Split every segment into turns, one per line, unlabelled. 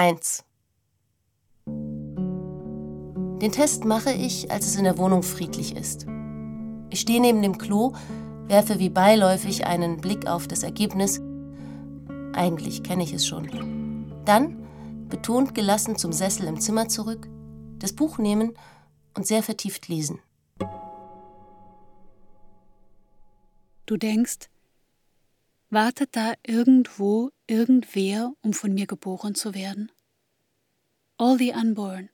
1. Den Test mache ich, als es in der Wohnung friedlich ist. Ich stehe neben dem Klo, werfe wie beiläufig einen Blick auf das Ergebnis. Eigentlich kenne ich es schon. Dann, betont gelassen zum Sessel im Zimmer zurück, das Buch nehmen und sehr vertieft lesen.
Du denkst, wartet da irgendwo irgendwer, um von mir geboren zu werden? All the unborn,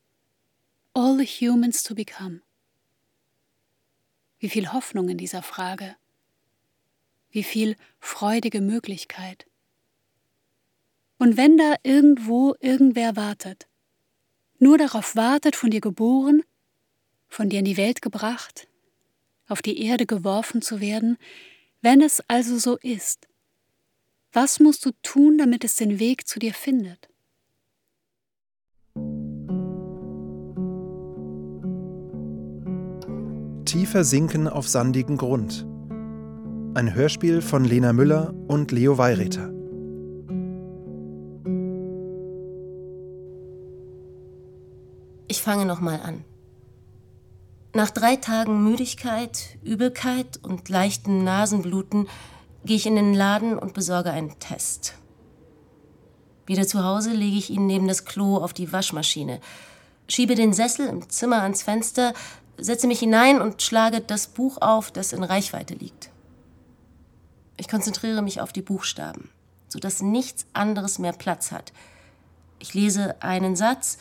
all the humans to become. Wie viel Hoffnung in dieser Frage, wie viel freudige Möglichkeit. Und wenn da irgendwo irgendwer wartet, nur darauf wartet, von dir geboren, von dir in die Welt gebracht, auf die Erde geworfen zu werden, wenn es also so ist, was musst du tun, damit es den Weg zu dir findet?
Tiefer sinken auf sandigen Grund. Ein Hörspiel von Lena Müller und Leo Weireter.
Ich fange nochmal an. Nach drei Tagen Müdigkeit, Übelkeit und leichten Nasenbluten gehe ich in den Laden und besorge einen Test. Wieder zu Hause lege ich ihn neben das Klo auf die Waschmaschine, schiebe den Sessel im Zimmer ans Fenster, setze mich hinein und schlage das Buch auf, das in Reichweite liegt. Ich konzentriere mich auf die Buchstaben, sodass nichts anderes mehr Platz hat. Ich lese einen Satz,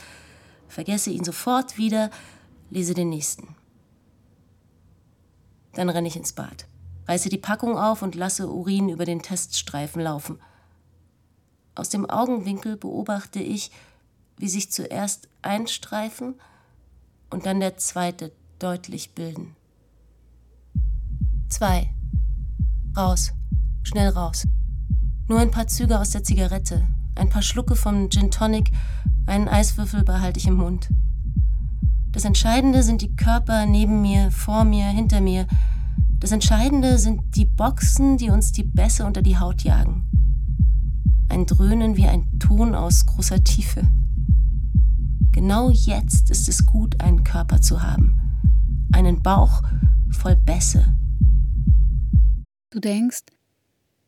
vergesse ihn sofort wieder, lese den nächsten. Dann renne ich ins Bad, reiße die Packung auf und lasse Urin über den Teststreifen laufen. Aus dem Augenwinkel beobachte ich, wie sich zuerst ein Streifen und dann der zweite deutlich bilden. Zwei. Raus. Schnell raus. Nur ein paar Züge aus der Zigarette, ein paar Schlucke vom Gin Tonic, einen Eiswürfel behalte ich im Mund. Das Entscheidende sind die Körper neben mir, vor mir, hinter mir. Das Entscheidende sind die Boxen, die uns die Bässe unter die Haut jagen. Ein Dröhnen wie ein Ton aus großer Tiefe. Genau jetzt ist es gut, einen Körper zu haben. Einen Bauch voll Bässe.
Du denkst,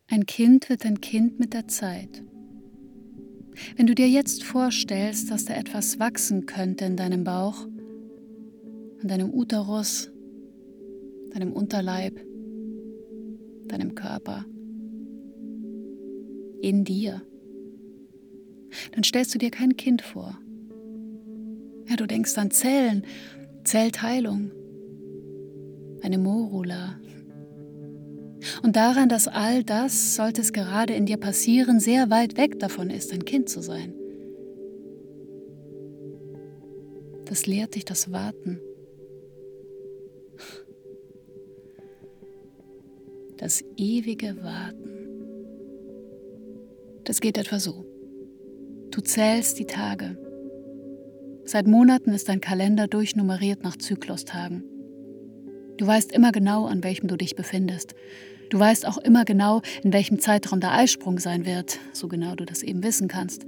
ein Kind wird ein Kind mit der Zeit. Wenn du dir jetzt vorstellst, dass da etwas wachsen könnte in deinem Bauch, an deinem Uterus, deinem Unterleib, deinem Körper, in dir. Dann stellst du dir kein Kind vor. Ja, du denkst an Zellen, Zellteilung, eine Morula. Und daran, dass all das, sollte es gerade in dir passieren, sehr weit weg davon ist, ein Kind zu sein. Das lehrt dich das Warten das ewige Warten. Das geht etwa so. Du zählst die Tage. Seit Monaten ist dein Kalender durchnummeriert nach Zyklustagen. Du weißt immer genau, an welchem du dich befindest. Du weißt auch immer genau, in welchem Zeitraum der Eisprung sein wird, so genau du das eben wissen kannst.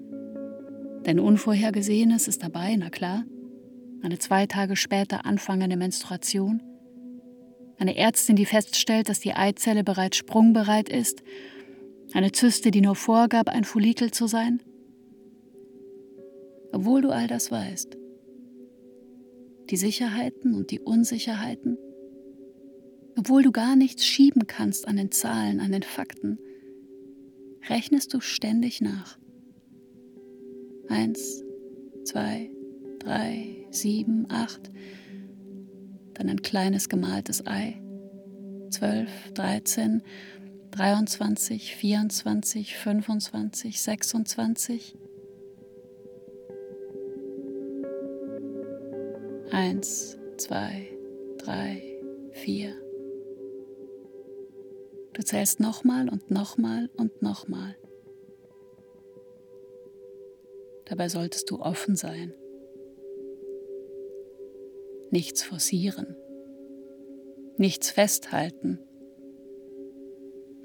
Denn Unvorhergesehenes ist dabei, na klar. Eine zwei Tage später anfangende Menstruation, eine Ärztin, die feststellt, dass die Eizelle bereits sprungbereit ist, eine Zyste, die nur vorgab, ein Follikel zu sein? Obwohl du all das weißt, die Sicherheiten und die Unsicherheiten, obwohl du gar nichts schieben kannst an den Zahlen, an den Fakten, rechnest du ständig nach. Eins, zwei, drei, sieben, acht, dann ein kleines gemaltes Ei. 12, 13, 23, 24, 25, 26. Eins, zwei, drei, vier. Du zählst nochmal und nochmal und nochmal. Dabei solltest du offen sein nichts forcieren, nichts festhalten.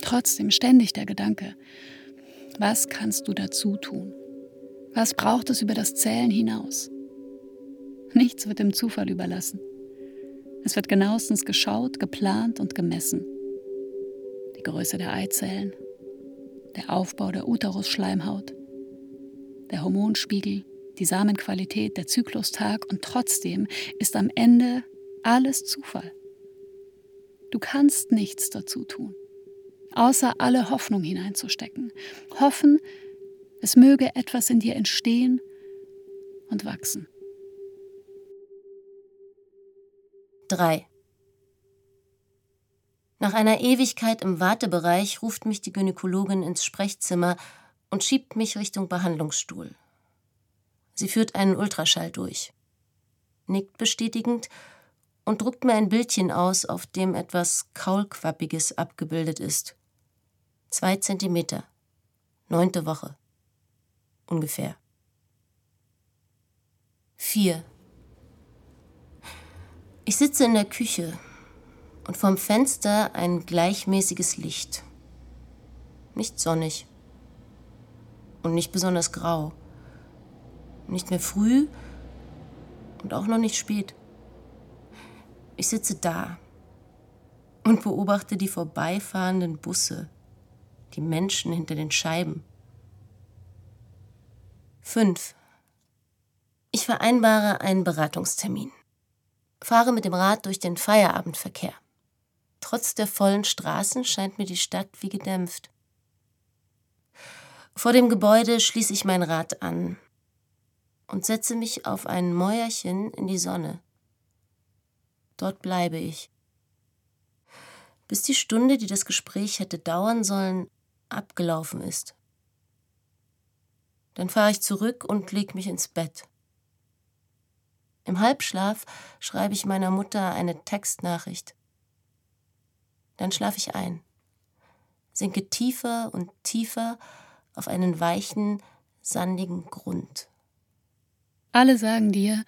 Trotzdem ständig der Gedanke, was kannst du dazu tun? Was braucht es über das Zählen hinaus? Nichts wird dem Zufall überlassen. Es wird genauestens geschaut, geplant und gemessen. Die Größe der Eizellen, der Aufbau der Uterusschleimhaut, der Hormonspiegel, die Samenqualität, der Zyklustag und trotzdem ist am Ende alles Zufall. Du kannst nichts dazu tun, außer alle Hoffnung hineinzustecken. Hoffen, es möge etwas in dir entstehen und wachsen.
3. Nach einer Ewigkeit im Wartebereich ruft mich die Gynäkologin ins Sprechzimmer und schiebt mich Richtung Behandlungsstuhl. Sie führt einen Ultraschall durch, nickt bestätigend und druckt mir ein Bildchen aus, auf dem etwas Kaulquappiges abgebildet ist. Zwei Zentimeter. Neunte Woche. Ungefähr. 4. Ich sitze in der Küche und vom Fenster ein gleichmäßiges Licht. Nicht sonnig und nicht besonders grau. Nicht mehr früh und auch noch nicht spät. Ich sitze da und beobachte die vorbeifahrenden Busse, die Menschen hinter den Scheiben. 5. Ich vereinbare einen Beratungstermin fahre mit dem Rad durch den Feierabendverkehr. Trotz der vollen Straßen scheint mir die Stadt wie gedämpft. Vor dem Gebäude schließe ich mein Rad an und setze mich auf ein Mäuerchen in die Sonne. Dort bleibe ich. Bis die Stunde, die das Gespräch hätte dauern sollen, abgelaufen ist. Dann fahre ich zurück und leg mich ins Bett. Im Halbschlaf schreibe ich meiner Mutter eine Textnachricht. Dann schlafe ich ein, sinke tiefer und tiefer auf einen weichen, sandigen Grund.
Alle sagen dir,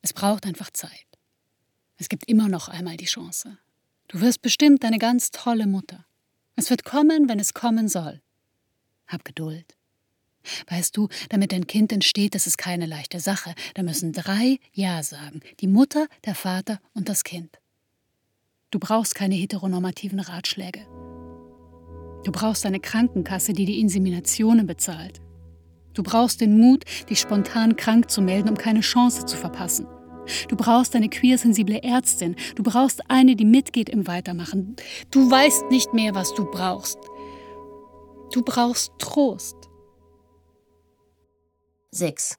es braucht einfach Zeit. Es gibt immer noch einmal die Chance. Du wirst bestimmt eine ganz tolle Mutter. Es wird kommen, wenn es kommen soll. Hab Geduld. Weißt du, damit ein Kind entsteht, das ist keine leichte Sache. Da müssen drei Ja sagen. Die Mutter, der Vater und das Kind. Du brauchst keine heteronormativen Ratschläge. Du brauchst eine Krankenkasse, die die Inseminationen bezahlt. Du brauchst den Mut, dich spontan krank zu melden, um keine Chance zu verpassen. Du brauchst eine queersensible Ärztin. Du brauchst eine, die mitgeht im Weitermachen. Du weißt nicht mehr, was du brauchst. Du brauchst Trost.
6.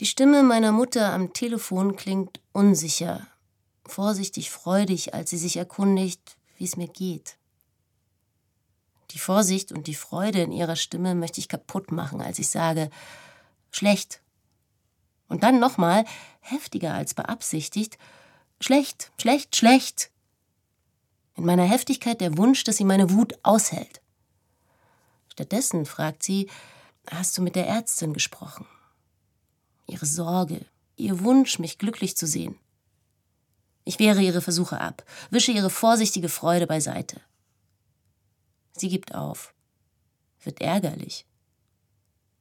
Die Stimme meiner Mutter am Telefon klingt unsicher, vorsichtig freudig, als sie sich erkundigt, wie es mir geht. Die Vorsicht und die Freude in ihrer Stimme möchte ich kaputt machen, als ich sage, schlecht. Und dann nochmal, heftiger als beabsichtigt, schlecht, schlecht, schlecht. In meiner Heftigkeit der Wunsch, dass sie meine Wut aushält. Stattdessen fragt sie, Hast du mit der Ärztin gesprochen? Ihre Sorge, ihr Wunsch, mich glücklich zu sehen. Ich wehre ihre Versuche ab, wische ihre vorsichtige Freude beiseite. Sie gibt auf, wird ärgerlich.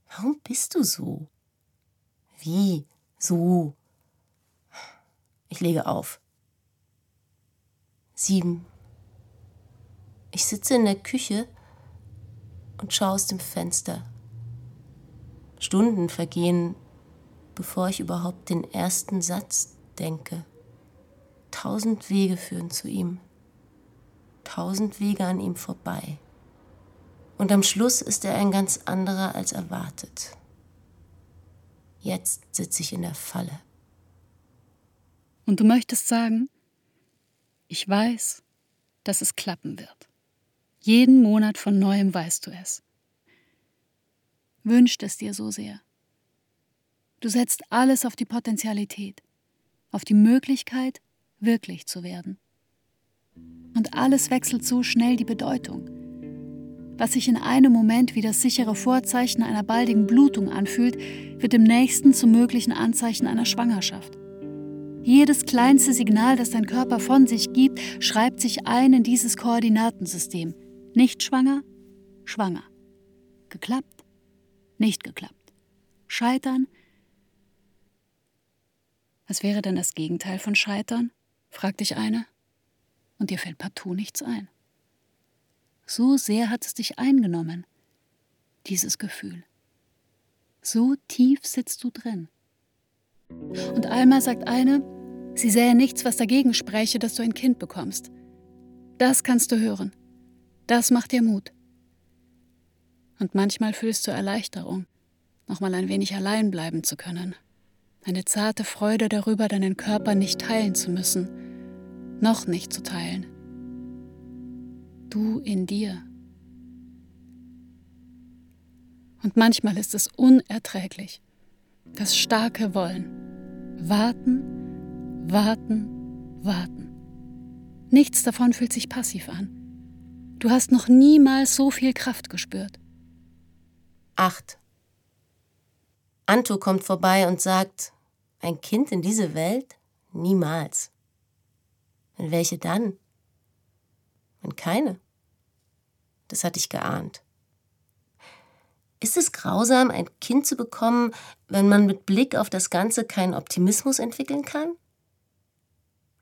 Warum bist du so? Wie? So? Ich lege auf. Sieben. Ich sitze in der Küche und schaue aus dem Fenster. Stunden vergehen, bevor ich überhaupt den ersten Satz denke. Tausend Wege führen zu ihm, tausend Wege an ihm vorbei. Und am Schluss ist er ein ganz anderer als erwartet. Jetzt sitze ich in der Falle.
Und du möchtest sagen, ich weiß, dass es klappen wird. Jeden Monat von neuem weißt du es wünscht es dir so sehr. Du setzt alles auf die Potentialität, auf die Möglichkeit, wirklich zu werden. Und alles wechselt so schnell die Bedeutung. Was sich in einem Moment wie das sichere Vorzeichen einer baldigen Blutung anfühlt, wird im nächsten zum möglichen Anzeichen einer Schwangerschaft. Jedes kleinste Signal, das dein Körper von sich gibt, schreibt sich ein in dieses Koordinatensystem. Nicht schwanger, schwanger. Geklappt, nicht geklappt. Scheitern? Was wäre denn das Gegenteil von Scheitern? fragt dich eine. Und dir fällt partout nichts ein. So sehr hat es dich eingenommen, dieses Gefühl. So tief sitzt du drin. Und Alma sagt eine, sie sähe nichts, was dagegen spräche, dass du ein Kind bekommst. Das kannst du hören. Das macht dir Mut. Und manchmal fühlst du Erleichterung, nochmal ein wenig allein bleiben zu können. Eine zarte Freude darüber, deinen Körper nicht teilen zu müssen, noch nicht zu teilen. Du in dir. Und manchmal ist es unerträglich. Das starke Wollen. Warten, warten, warten. Nichts davon fühlt sich passiv an. Du hast noch niemals so viel Kraft gespürt.
8. Anto kommt vorbei und sagt, ein Kind in diese Welt? Niemals. Und welche dann? Und keine. Das hatte ich geahnt. Ist es grausam, ein Kind zu bekommen, wenn man mit Blick auf das Ganze keinen Optimismus entwickeln kann?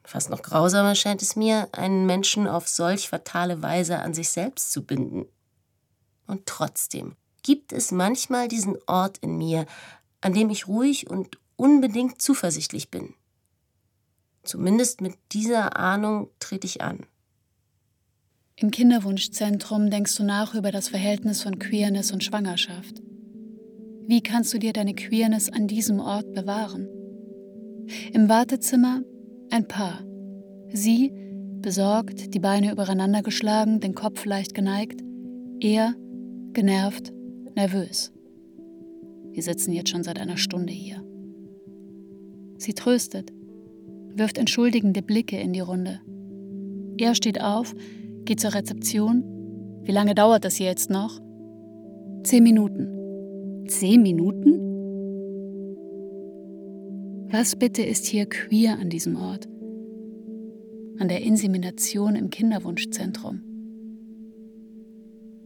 Fast noch grausamer scheint es mir, einen Menschen auf solch fatale Weise an sich selbst zu binden. Und trotzdem gibt es manchmal diesen Ort in mir, an dem ich ruhig und unbedingt zuversichtlich bin. Zumindest mit dieser Ahnung trete ich an.
Im Kinderwunschzentrum denkst du nach über das Verhältnis von Queerness und Schwangerschaft. Wie kannst du dir deine Queerness an diesem Ort bewahren? Im Wartezimmer ein Paar. Sie, besorgt, die Beine übereinander geschlagen, den Kopf leicht geneigt. Er, genervt, nervös. Wir sitzen jetzt schon seit einer Stunde hier. Sie tröstet, wirft entschuldigende Blicke in die Runde. Er steht auf, Geht zur Rezeption. Wie lange dauert das jetzt noch? Zehn Minuten. Zehn Minuten? Was bitte ist hier queer an diesem Ort? An der Insemination im Kinderwunschzentrum.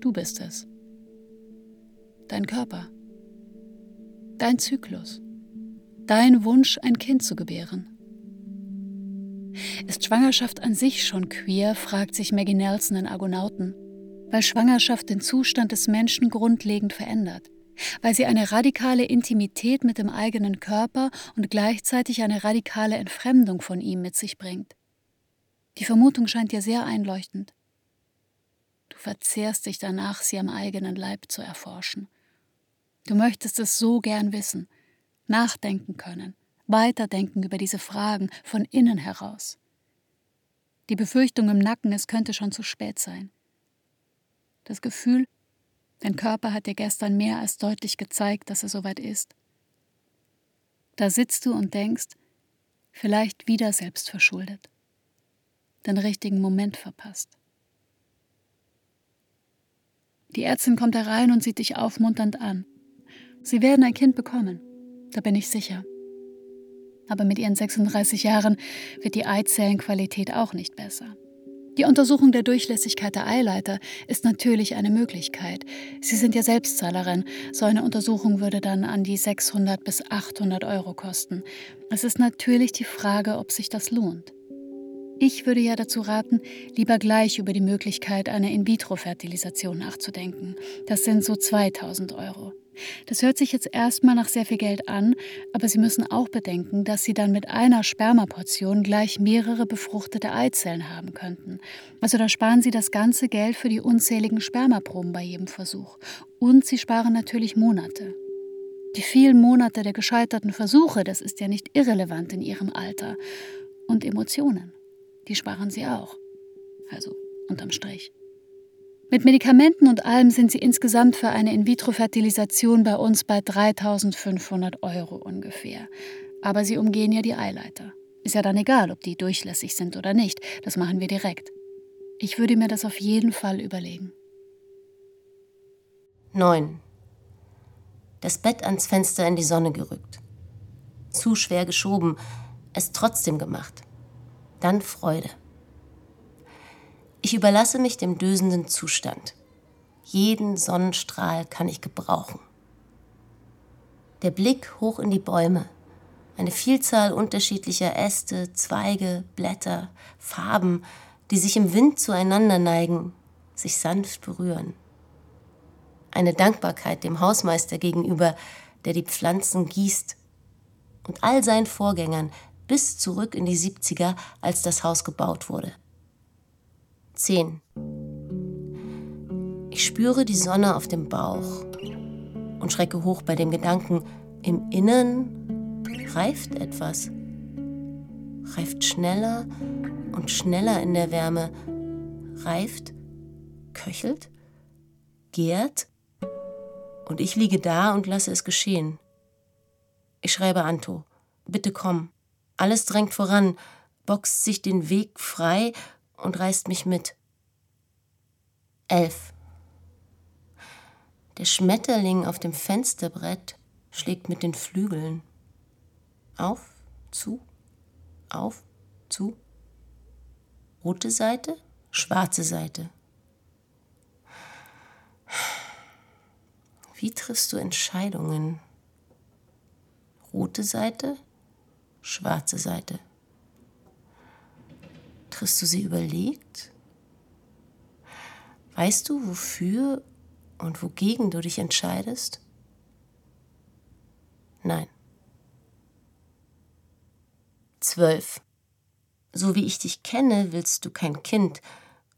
Du bist es. Dein Körper. Dein Zyklus. Dein Wunsch, ein Kind zu gebären. Ist Schwangerschaft an sich schon queer, fragt sich Maggie Nelson in Argonauten. Weil Schwangerschaft den Zustand des Menschen grundlegend verändert. Weil sie eine radikale Intimität mit dem eigenen Körper und gleichzeitig eine radikale Entfremdung von ihm mit sich bringt. Die Vermutung scheint dir sehr einleuchtend. Du verzehrst dich danach, sie am eigenen Leib zu erforschen. Du möchtest es so gern wissen, nachdenken können, weiterdenken über diese Fragen von innen heraus. Die Befürchtung im Nacken, es könnte schon zu spät sein. Das Gefühl, dein Körper hat dir gestern mehr als deutlich gezeigt, dass er soweit ist. Da sitzt du und denkst, vielleicht wieder selbst verschuldet, den richtigen Moment verpasst. Die Ärztin kommt herein und sieht dich aufmunternd an. Sie werden ein Kind bekommen, da bin ich sicher. Aber mit ihren 36 Jahren wird die Eizellenqualität auch nicht besser. Die Untersuchung der Durchlässigkeit der Eileiter ist natürlich eine Möglichkeit. Sie sind ja Selbstzahlerin. So eine Untersuchung würde dann an die 600 bis 800 Euro kosten. Es ist natürlich die Frage, ob sich das lohnt. Ich würde ja dazu raten, lieber gleich über die Möglichkeit einer In-vitro-Fertilisation nachzudenken. Das sind so 2000 Euro. Das hört sich jetzt erstmal nach sehr viel Geld an, aber Sie müssen auch bedenken, dass Sie dann mit einer Spermaportion gleich mehrere befruchtete Eizellen haben könnten. Also da sparen Sie das ganze Geld für die unzähligen Spermaproben bei jedem Versuch. Und Sie sparen natürlich Monate. Die vielen Monate der gescheiterten Versuche, das ist ja nicht irrelevant in Ihrem Alter. Und Emotionen, die sparen Sie auch. Also unterm Strich. Mit Medikamenten und allem sind sie insgesamt für eine In-vitro-Fertilisation bei uns bei 3500 Euro ungefähr. Aber sie umgehen ja die Eileiter. Ist ja dann egal, ob die durchlässig sind oder nicht. Das machen wir direkt. Ich würde mir das auf jeden Fall überlegen.
9. Das Bett ans Fenster in die Sonne gerückt. Zu schwer geschoben, es trotzdem gemacht. Dann Freude. Ich überlasse mich dem dösenden Zustand. Jeden Sonnenstrahl kann ich gebrauchen. Der Blick hoch in die Bäume. Eine Vielzahl unterschiedlicher Äste, Zweige, Blätter, Farben, die sich im Wind zueinander neigen, sich sanft berühren. Eine Dankbarkeit dem Hausmeister gegenüber, der die Pflanzen gießt, und all seinen Vorgängern bis zurück in die 70er, als das Haus gebaut wurde. 10. Ich spüre die Sonne auf dem Bauch und schrecke hoch bei dem Gedanken, im Innern reift etwas. Reift schneller und schneller in der Wärme. Reift, köchelt, gärt und ich liege da und lasse es geschehen. Ich schreibe Anto, bitte komm. Alles drängt voran, boxt sich den Weg frei und reißt mich mit. Elf. Der Schmetterling auf dem Fensterbrett schlägt mit den Flügeln. Auf, zu, auf, zu. Rote Seite, schwarze Seite. Wie triffst du Entscheidungen? Rote Seite, schwarze Seite. Triffst du sie überlegt? Weißt du, wofür und wogegen du dich entscheidest? Nein. Zwölf. So wie ich dich kenne, willst du kein Kind.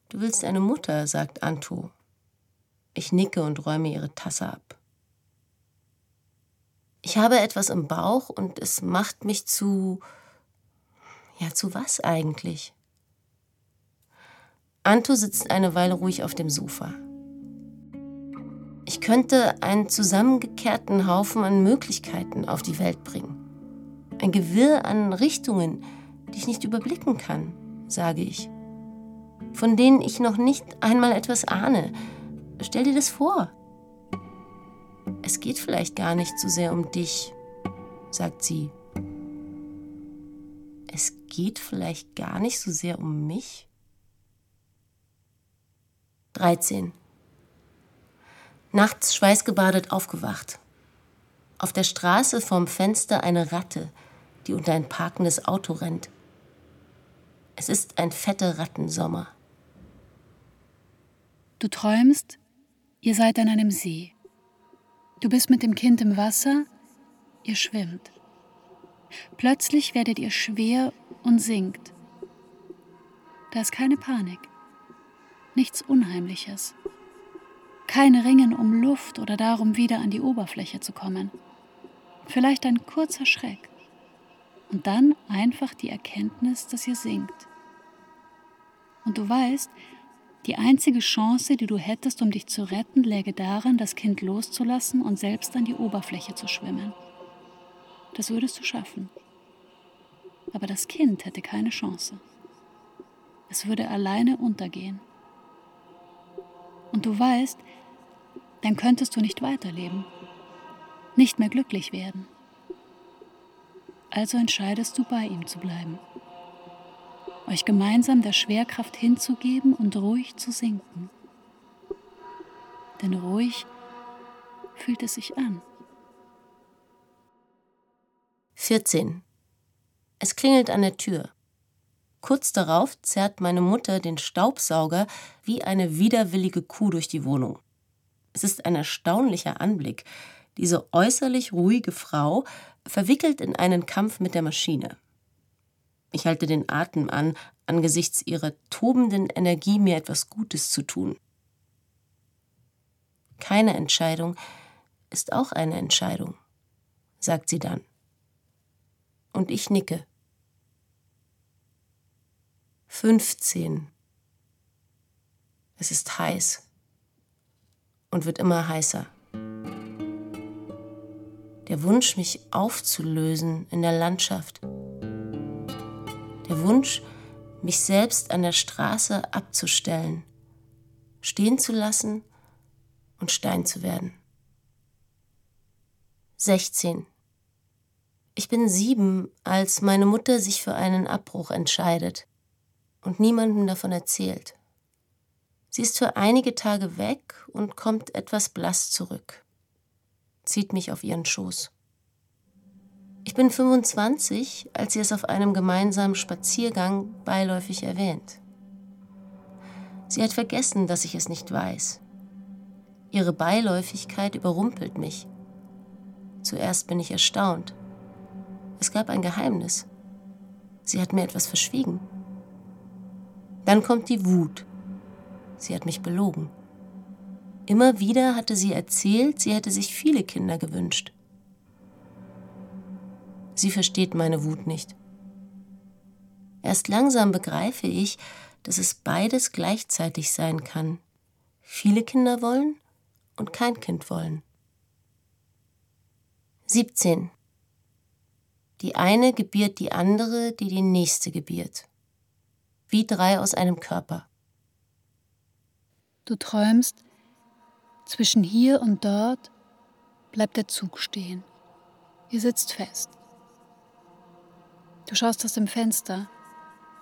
Du willst eine Mutter, sagt Anto. Ich nicke und räume ihre Tasse ab. Ich habe etwas im Bauch und es macht mich zu. Ja, zu was eigentlich? Anto sitzt eine Weile ruhig auf dem Sofa. Ich könnte einen zusammengekehrten Haufen an Möglichkeiten auf die Welt bringen. Ein Gewirr an Richtungen, die ich nicht überblicken kann, sage ich. Von denen ich noch nicht einmal etwas ahne. Stell dir das vor. Es geht vielleicht gar nicht so sehr um dich, sagt sie. Es geht vielleicht gar nicht so sehr um mich? 13. Nachts schweißgebadet aufgewacht. Auf der Straße vorm Fenster eine Ratte, die unter ein parkendes Auto rennt. Es ist ein fetter Rattensommer.
Du träumst, ihr seid an einem See. Du bist mit dem Kind im Wasser, ihr schwimmt. Plötzlich werdet ihr schwer und sinkt. Da ist keine Panik, nichts Unheimliches. Kein Ringen um Luft oder darum, wieder an die Oberfläche zu kommen. Vielleicht ein kurzer Schreck. Und dann einfach die Erkenntnis, dass ihr sinkt. Und du weißt, die einzige Chance, die du hättest, um dich zu retten, läge darin, das Kind loszulassen und selbst an die Oberfläche zu schwimmen. Das würdest du schaffen. Aber das Kind hätte keine Chance. Es würde alleine untergehen. Und du weißt, dann könntest du nicht weiterleben, nicht mehr glücklich werden. Also entscheidest du bei ihm zu bleiben, euch gemeinsam der Schwerkraft hinzugeben und ruhig zu sinken. Denn ruhig fühlt es sich an.
14. Es klingelt an der Tür. Kurz darauf zerrt meine Mutter den Staubsauger wie eine widerwillige Kuh durch die Wohnung. Es ist ein erstaunlicher Anblick. Diese äußerlich ruhige Frau verwickelt in einen Kampf mit der Maschine. Ich halte den Atem an, angesichts ihrer tobenden Energie mir etwas Gutes zu tun. Keine Entscheidung ist auch eine Entscheidung, sagt sie dann. Und ich nicke. 15. Es ist heiß und wird immer heißer. Der Wunsch, mich aufzulösen in der Landschaft. Der Wunsch, mich selbst an der Straße abzustellen, stehen zu lassen und Stein zu werden. 16. Ich bin sieben, als meine Mutter sich für einen Abbruch entscheidet und niemandem davon erzählt. Sie ist für einige Tage weg und kommt etwas blass zurück, zieht mich auf ihren Schoß. Ich bin 25, als sie es auf einem gemeinsamen Spaziergang beiläufig erwähnt. Sie hat vergessen, dass ich es nicht weiß. Ihre Beiläufigkeit überrumpelt mich. Zuerst bin ich erstaunt. Es gab ein Geheimnis. Sie hat mir etwas verschwiegen. Dann kommt die Wut. Sie hat mich belogen. Immer wieder hatte sie erzählt, sie hätte sich viele Kinder gewünscht. Sie versteht meine Wut nicht. Erst langsam begreife ich, dass es beides gleichzeitig sein kann. Viele Kinder wollen und kein Kind wollen. 17. Die eine gebiert die andere, die die nächste gebiert. Wie drei aus einem Körper.
Du träumst, zwischen hier und dort bleibt der Zug stehen. Ihr sitzt fest. Du schaust aus dem Fenster.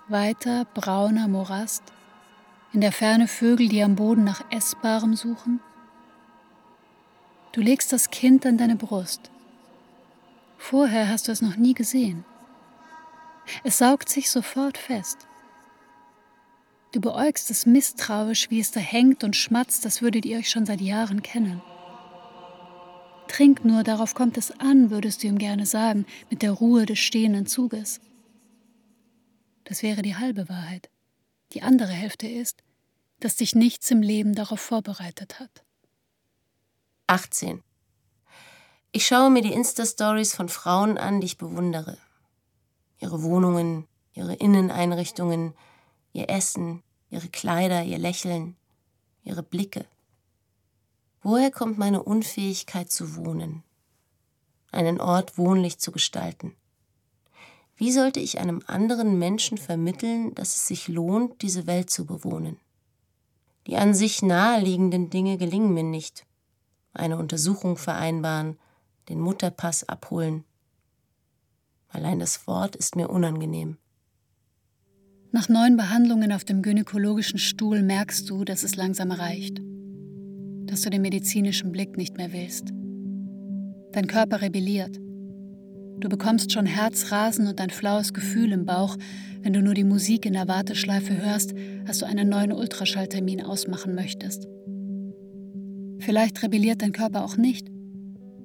Weiter brauner Morast. In der Ferne Vögel, die am Boden nach Essbarem suchen. Du legst das Kind an deine Brust. Vorher hast du es noch nie gesehen. Es saugt sich sofort fest. Du beäugst es misstrauisch, wie es da hängt und schmatzt, das würdet ihr euch schon seit Jahren kennen. Trink nur, darauf kommt es an, würdest du ihm gerne sagen, mit der Ruhe des stehenden Zuges. Das wäre die halbe Wahrheit. Die andere Hälfte ist, dass dich nichts im Leben darauf vorbereitet hat.
18. Ich schaue mir die Insta-Stories von Frauen an, die ich bewundere. Ihre Wohnungen, ihre Inneneinrichtungen, ihr Essen, ihre Kleider, ihr Lächeln, ihre Blicke. Woher kommt meine Unfähigkeit zu wohnen, einen Ort wohnlich zu gestalten? Wie sollte ich einem anderen Menschen vermitteln, dass es sich lohnt, diese Welt zu bewohnen? Die an sich naheliegenden Dinge gelingen mir nicht. Eine Untersuchung vereinbaren, den Mutterpass abholen. Allein das Wort ist mir unangenehm.
Nach neun Behandlungen auf dem gynäkologischen Stuhl merkst du, dass es langsam reicht dass du den medizinischen Blick nicht mehr willst. Dein Körper rebelliert. Du bekommst schon Herzrasen und ein flaues Gefühl im Bauch, wenn du nur die Musik in der Warteschleife hörst, als du einen neuen Ultraschalltermin ausmachen möchtest. Vielleicht rebelliert dein Körper auch nicht,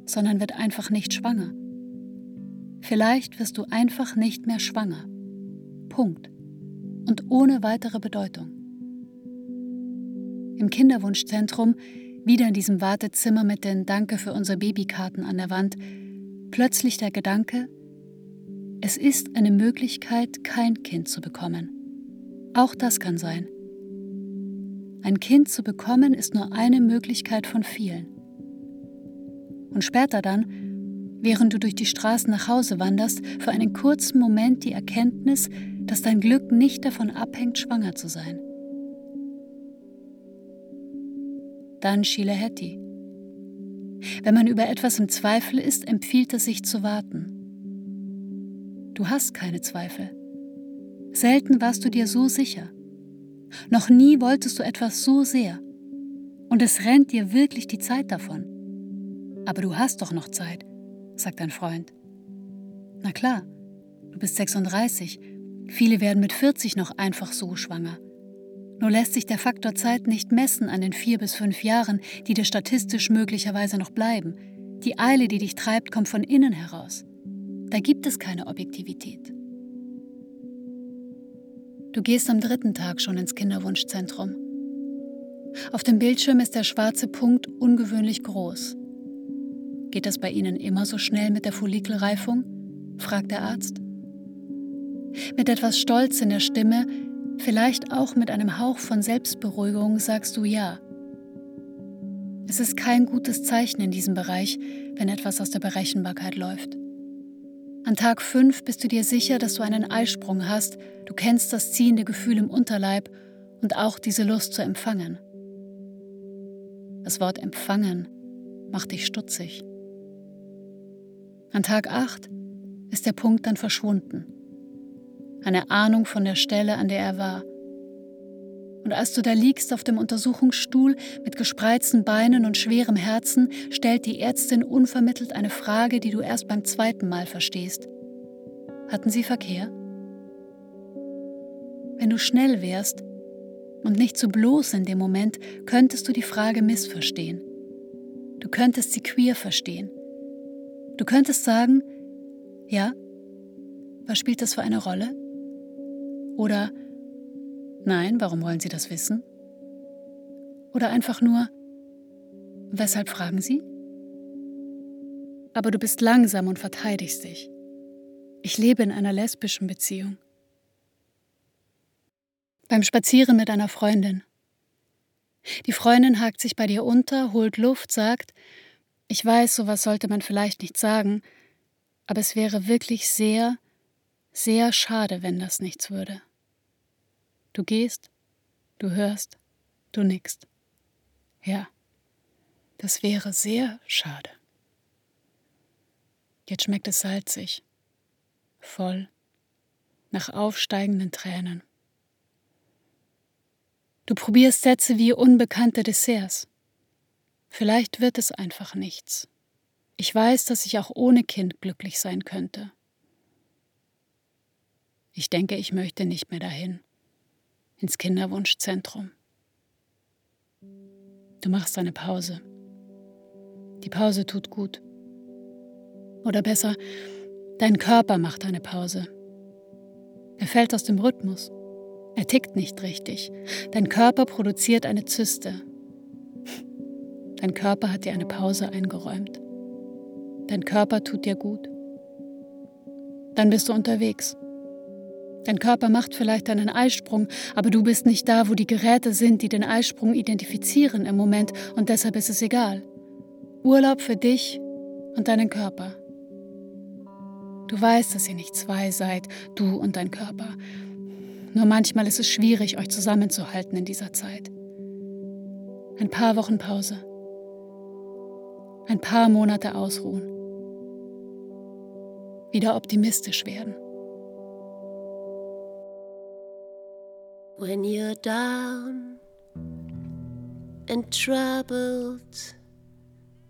sondern wird einfach nicht schwanger. Vielleicht wirst du einfach nicht mehr schwanger. Punkt. Und ohne weitere Bedeutung. Im Kinderwunschzentrum wieder in diesem Wartezimmer mit den Danke für unsere Babykarten an der Wand, plötzlich der Gedanke, es ist eine Möglichkeit, kein Kind zu bekommen. Auch das kann sein. Ein Kind zu bekommen ist nur eine Möglichkeit von vielen. Und später dann, während du durch die Straßen nach Hause wanderst, für einen kurzen Moment die Erkenntnis, dass dein Glück nicht davon abhängt, schwanger zu sein. dann Shilaheti. Wenn man über etwas im Zweifel ist, empfiehlt es sich zu warten. Du hast keine Zweifel. Selten warst du dir so sicher. Noch nie wolltest du etwas so sehr. Und es rennt dir wirklich die Zeit davon. Aber du hast doch noch Zeit, sagt dein Freund. Na klar, du bist 36. Viele werden mit 40 noch einfach so schwanger. Nur lässt sich der Faktor Zeit nicht messen an den vier bis fünf Jahren, die dir statistisch möglicherweise noch bleiben. Die Eile, die dich treibt, kommt von innen heraus. Da gibt es keine Objektivität. Du gehst am dritten Tag schon ins Kinderwunschzentrum. Auf dem Bildschirm ist der schwarze Punkt ungewöhnlich groß. Geht das bei Ihnen immer so schnell mit der Follikelreifung? fragt der Arzt. Mit etwas Stolz in der Stimme Vielleicht auch mit einem Hauch von Selbstberuhigung sagst du ja. Es ist kein gutes Zeichen in diesem Bereich, wenn etwas aus der Berechenbarkeit läuft. An Tag 5 bist du dir sicher, dass du einen Eisprung hast, du kennst das ziehende Gefühl im Unterleib und auch diese Lust zu empfangen. Das Wort empfangen macht dich stutzig. An Tag 8 ist der Punkt dann verschwunden eine Ahnung von der Stelle, an der er war. Und als du da liegst auf dem Untersuchungsstuhl mit gespreizten Beinen und schwerem Herzen, stellt die Ärztin unvermittelt eine Frage, die du erst beim zweiten Mal verstehst. Hatten sie Verkehr? Wenn du schnell wärst und nicht so bloß in dem Moment, könntest du die Frage missverstehen. Du könntest sie queer verstehen. Du könntest sagen, ja, was spielt das für eine Rolle? Oder nein, warum wollen Sie das wissen? Oder einfach nur, weshalb fragen Sie? Aber du bist langsam und verteidigst dich. Ich lebe in einer lesbischen Beziehung. Beim Spazieren mit einer Freundin. Die Freundin hakt sich bei dir unter, holt Luft, sagt, ich weiß, sowas sollte man vielleicht nicht sagen, aber es wäre wirklich sehr, sehr schade, wenn das nichts würde. Du gehst, du hörst, du nickst. Ja, das wäre sehr schade. Jetzt schmeckt es salzig, voll, nach aufsteigenden Tränen. Du probierst Sätze wie unbekannte Desserts. Vielleicht wird es einfach nichts. Ich weiß, dass ich auch ohne Kind glücklich sein könnte. Ich denke, ich möchte nicht mehr dahin, ins Kinderwunschzentrum. Du machst eine Pause. Die Pause tut gut. Oder besser, dein Körper macht eine Pause. Er fällt aus dem Rhythmus. Er tickt nicht richtig. Dein Körper produziert eine Zyste. Dein Körper hat dir eine Pause eingeräumt. Dein Körper tut dir gut. Dann bist du unterwegs. Dein Körper macht vielleicht einen Eisprung, aber du bist nicht da, wo die Geräte sind, die den Eisprung identifizieren im Moment und deshalb ist es egal. Urlaub für dich und deinen Körper. Du weißt, dass ihr nicht zwei seid, du und dein Körper. Nur manchmal ist es schwierig, euch zusammenzuhalten in dieser Zeit. Ein paar Wochen Pause. Ein paar Monate ausruhen. Wieder optimistisch werden.
When you're down and troubled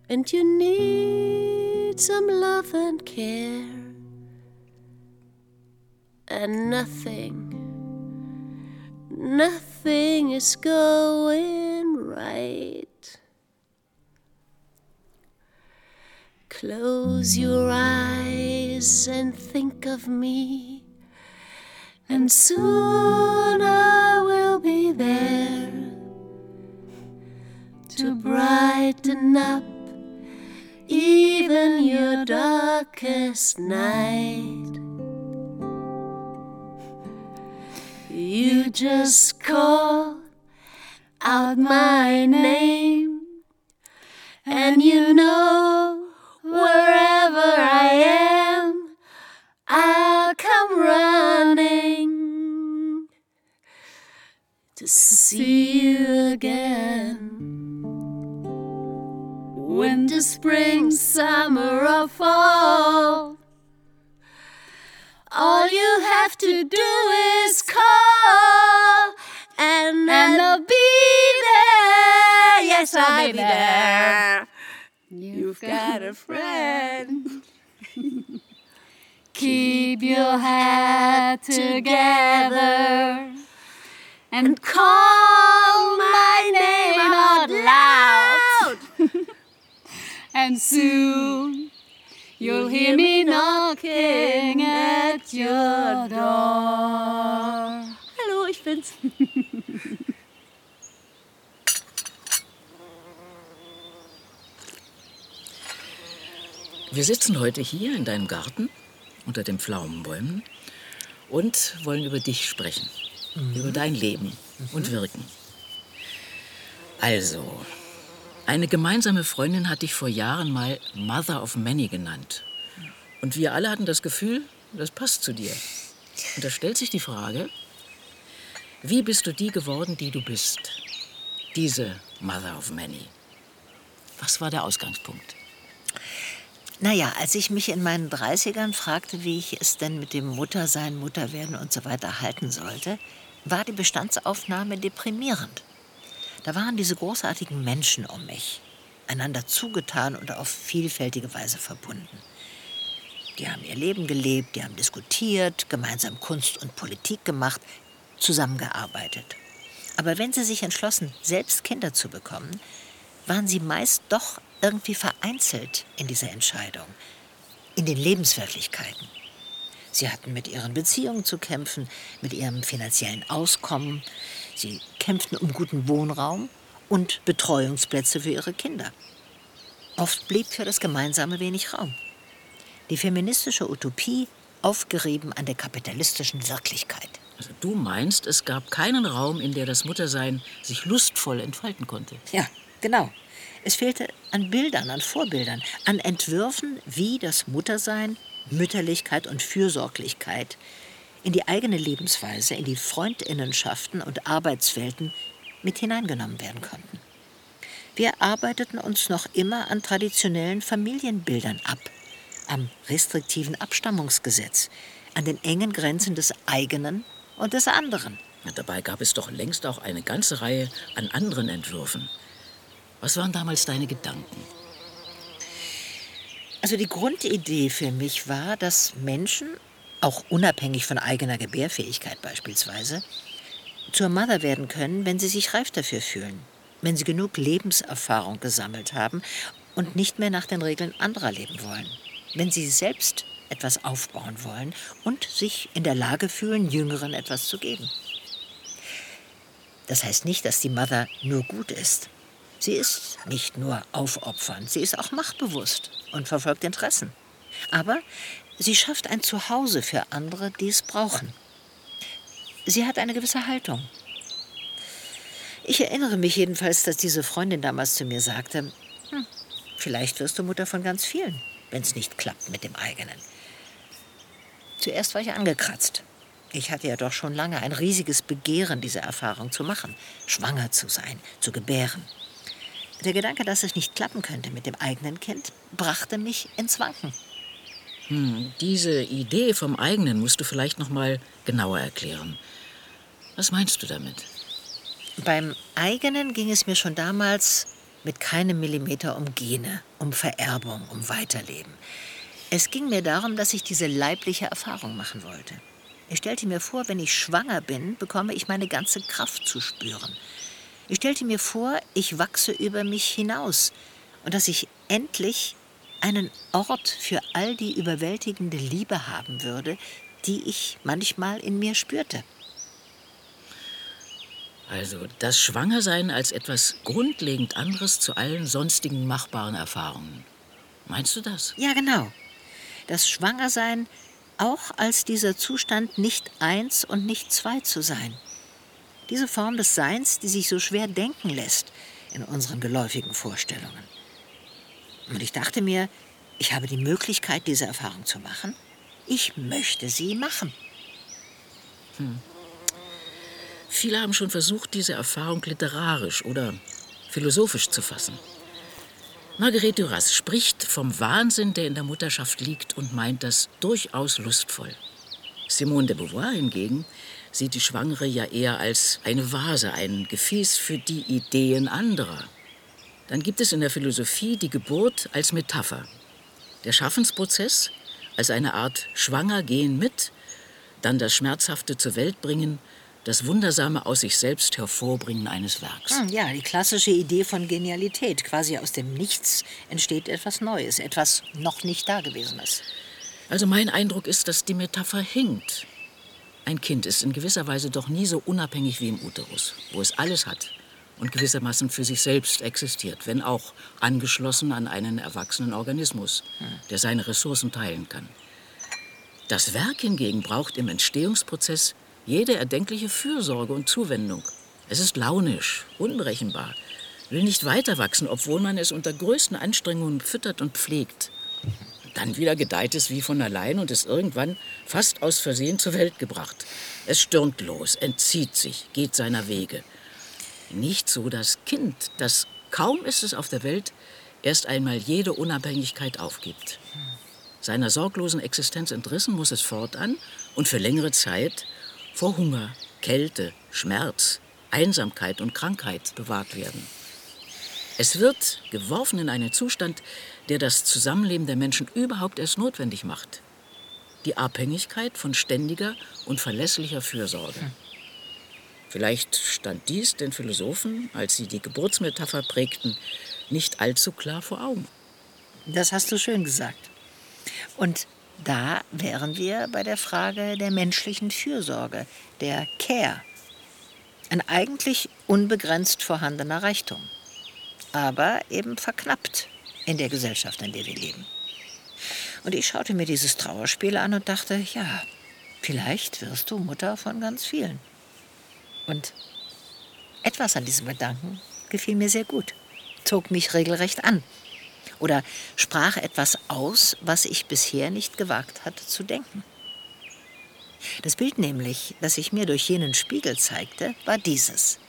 and you need some love and care and nothing nothing is going right. Close your eyes and think of me and soon I will be there to brighten up even your darkest night. You just call out my name, and you know see you again. Winter, spring, summer, or fall. All you have to do is call, and, and I'll be there. Yes, I'll be there. You've got a friend. Keep your head together and call my name out loud. and soon you'll hear me knocking at your door. Hallo, ich bin's.
Wir sitzen heute hier in deinem Garten unter den Pflaumenbäumen und wollen über dich sprechen, über dein Leben und Wirken. Also, eine gemeinsame Freundin hat dich vor Jahren mal Mother of Many genannt. Und wir alle hatten das Gefühl, das passt zu dir. Und da stellt sich die Frage, wie bist du die geworden, die du bist? Diese Mother of Many. Was war der Ausgangspunkt?
Naja, als ich mich in meinen 30ern fragte, wie ich es denn mit dem Muttersein, Mutterwerden und so weiter halten sollte, war die Bestandsaufnahme deprimierend. Da waren diese großartigen Menschen um mich, einander zugetan und auf vielfältige Weise verbunden. Die haben ihr Leben gelebt, die haben diskutiert, gemeinsam Kunst und Politik gemacht, zusammengearbeitet. Aber wenn sie sich entschlossen, selbst Kinder zu bekommen, waren sie meist doch irgendwie vereinzelt in dieser Entscheidung, in den Lebenswirklichkeiten. Sie hatten mit ihren Beziehungen zu kämpfen, mit ihrem finanziellen Auskommen. Sie kämpften um guten Wohnraum und Betreuungsplätze für ihre Kinder. Oft blieb für das Gemeinsame wenig Raum. Die feministische Utopie aufgerieben an der kapitalistischen Wirklichkeit.
Also du meinst, es gab keinen Raum, in der das Muttersein sich lustvoll entfalten konnte?
Ja, genau. Es fehlte an Bildern, an Vorbildern, an Entwürfen, wie das Muttersein, Mütterlichkeit und Fürsorglichkeit in die eigene Lebensweise, in die Freundinnenschaften und Arbeitswelten mit hineingenommen werden konnten. Wir arbeiteten uns noch immer an traditionellen Familienbildern ab, am restriktiven Abstammungsgesetz, an den engen Grenzen des eigenen und des anderen.
Dabei gab es doch längst auch eine ganze Reihe an anderen Entwürfen. Was waren damals deine Gedanken?
Also die Grundidee für mich war, dass Menschen, auch unabhängig von eigener Gebärfähigkeit beispielsweise, zur Mother werden können, wenn sie sich reif dafür fühlen, wenn sie genug Lebenserfahrung gesammelt haben und nicht mehr nach den Regeln anderer leben wollen, wenn sie selbst etwas aufbauen wollen und sich in der Lage fühlen, Jüngeren etwas zu geben. Das heißt nicht, dass die Mother nur gut ist. Sie ist nicht nur aufopfernd, sie ist auch machtbewusst und verfolgt Interessen. Aber sie schafft ein Zuhause für andere, die es brauchen. Sie hat eine gewisse Haltung. Ich erinnere mich jedenfalls, dass diese Freundin damals zu mir sagte, hm, vielleicht wirst du Mutter von ganz vielen, wenn es nicht klappt mit dem eigenen. Zuerst war ich angekratzt. Ich hatte ja doch schon lange ein riesiges Begehren, diese Erfahrung zu machen, schwanger zu sein, zu gebären. Der Gedanke, dass es nicht klappen könnte mit dem eigenen Kind, brachte mich ins Wanken.
Hm, diese Idee vom eigenen musst du vielleicht noch mal genauer erklären. Was meinst du damit?
Beim eigenen ging es mir schon damals mit keinem Millimeter um Gene, um Vererbung, um Weiterleben. Es ging mir darum, dass ich diese leibliche Erfahrung machen wollte. Ich stellte mir vor, wenn ich schwanger bin, bekomme ich meine ganze Kraft zu spüren. Ich stellte mir vor, ich wachse über mich hinaus und dass ich endlich einen Ort für all die überwältigende Liebe haben würde, die ich manchmal in mir spürte.
Also das Schwangersein als etwas grundlegend anderes zu allen sonstigen machbaren Erfahrungen. Meinst du das?
Ja, genau. Das Schwangersein auch als dieser Zustand nicht eins und nicht zwei zu sein. Diese Form des Seins, die sich so schwer denken lässt in unseren geläufigen Vorstellungen. Und ich dachte mir, ich habe die Möglichkeit, diese Erfahrung zu machen. Ich möchte sie machen.
Hm. Viele haben schon versucht, diese Erfahrung literarisch oder philosophisch zu fassen. Marguerite Duras spricht vom Wahnsinn, der in der Mutterschaft liegt und meint das durchaus lustvoll. Simone de Beauvoir hingegen sieht die Schwangere ja eher als eine Vase, ein Gefäß für die Ideen anderer. Dann gibt es in der Philosophie die Geburt als Metapher, der Schaffensprozess als eine Art Schwangergehen mit, dann das schmerzhafte zur Welt bringen, das wundersame aus sich selbst hervorbringen eines Werks.
Hm, ja, die klassische Idee von Genialität. Quasi aus dem Nichts entsteht etwas Neues, etwas noch nicht Dagewesenes.
Also mein Eindruck ist, dass die Metapher hinkt. Ein Kind ist in gewisser Weise doch nie so unabhängig wie im Uterus, wo es alles hat und gewissermaßen für sich selbst existiert, wenn auch angeschlossen an einen erwachsenen Organismus, der seine Ressourcen teilen kann. Das Werk hingegen braucht im Entstehungsprozess jede erdenkliche Fürsorge und Zuwendung. Es ist launisch, unberechenbar, will nicht weiter wachsen, obwohl man es unter größten Anstrengungen füttert und pflegt. Dann wieder gedeiht es wie von allein und ist irgendwann fast aus Versehen zur Welt gebracht. Es stürmt los, entzieht sich, geht seiner Wege. Nicht so das Kind, das kaum ist es auf der Welt, erst einmal jede Unabhängigkeit aufgibt. Seiner sorglosen Existenz entrissen muss es fortan und für längere Zeit vor Hunger, Kälte, Schmerz, Einsamkeit und Krankheit bewahrt werden. Es wird geworfen in einen Zustand, der das Zusammenleben der Menschen überhaupt erst notwendig macht. Die Abhängigkeit von ständiger und verlässlicher Fürsorge. Vielleicht stand dies den Philosophen, als sie die Geburtsmetapher prägten, nicht allzu klar vor Augen.
Das hast du schön gesagt. Und da wären wir bei der Frage der menschlichen Fürsorge, der Care. Ein eigentlich unbegrenzt vorhandener Reichtum, aber eben verknappt in der Gesellschaft, in der wir leben. Und ich schaute mir dieses Trauerspiel an und dachte, ja, vielleicht wirst du Mutter von ganz vielen. Und etwas an diesem Gedanken gefiel mir sehr gut, zog mich regelrecht an oder sprach etwas aus, was ich bisher nicht gewagt hatte zu denken. Das Bild nämlich, das sich mir durch jenen Spiegel zeigte, war dieses.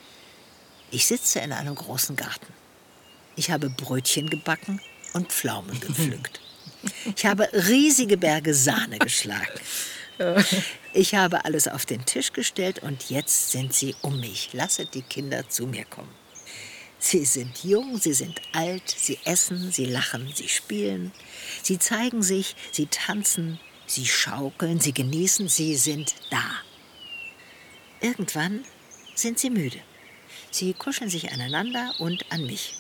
Ich sitze in einem großen Garten. Ich habe Brötchen gebacken und Pflaumen gepflückt. Ich habe riesige Berge Sahne geschlagen. Ich habe alles auf den Tisch gestellt und jetzt sind sie um mich. Lasset die Kinder zu mir kommen. Sie sind jung, sie sind alt, sie essen, sie lachen, sie spielen, sie zeigen sich, sie tanzen, sie schaukeln, sie genießen, sie sind da. Irgendwann sind sie müde. Sie kuscheln sich aneinander und an mich.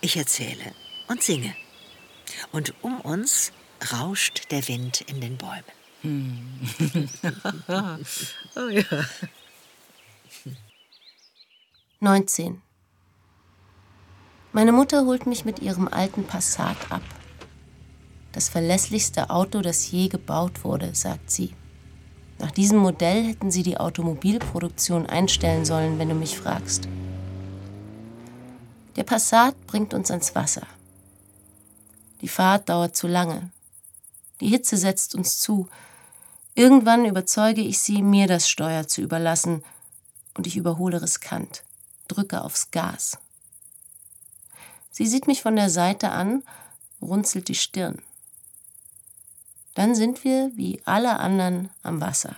Ich erzähle und singe. Und um uns rauscht der Wind in den Bäumen. Hm.
oh ja. 19. Meine Mutter holt mich mit ihrem alten Passat ab. Das verlässlichste Auto, das je gebaut wurde, sagt sie. Nach diesem Modell hätten sie die Automobilproduktion einstellen sollen, wenn du mich fragst. Der Passat bringt uns ans Wasser. Die Fahrt dauert zu lange. Die Hitze setzt uns zu. Irgendwann überzeuge ich sie, mir das Steuer zu überlassen, und ich überhole riskant, drücke aufs Gas. Sie sieht mich von der Seite an, runzelt die Stirn. Dann sind wir, wie alle anderen, am Wasser.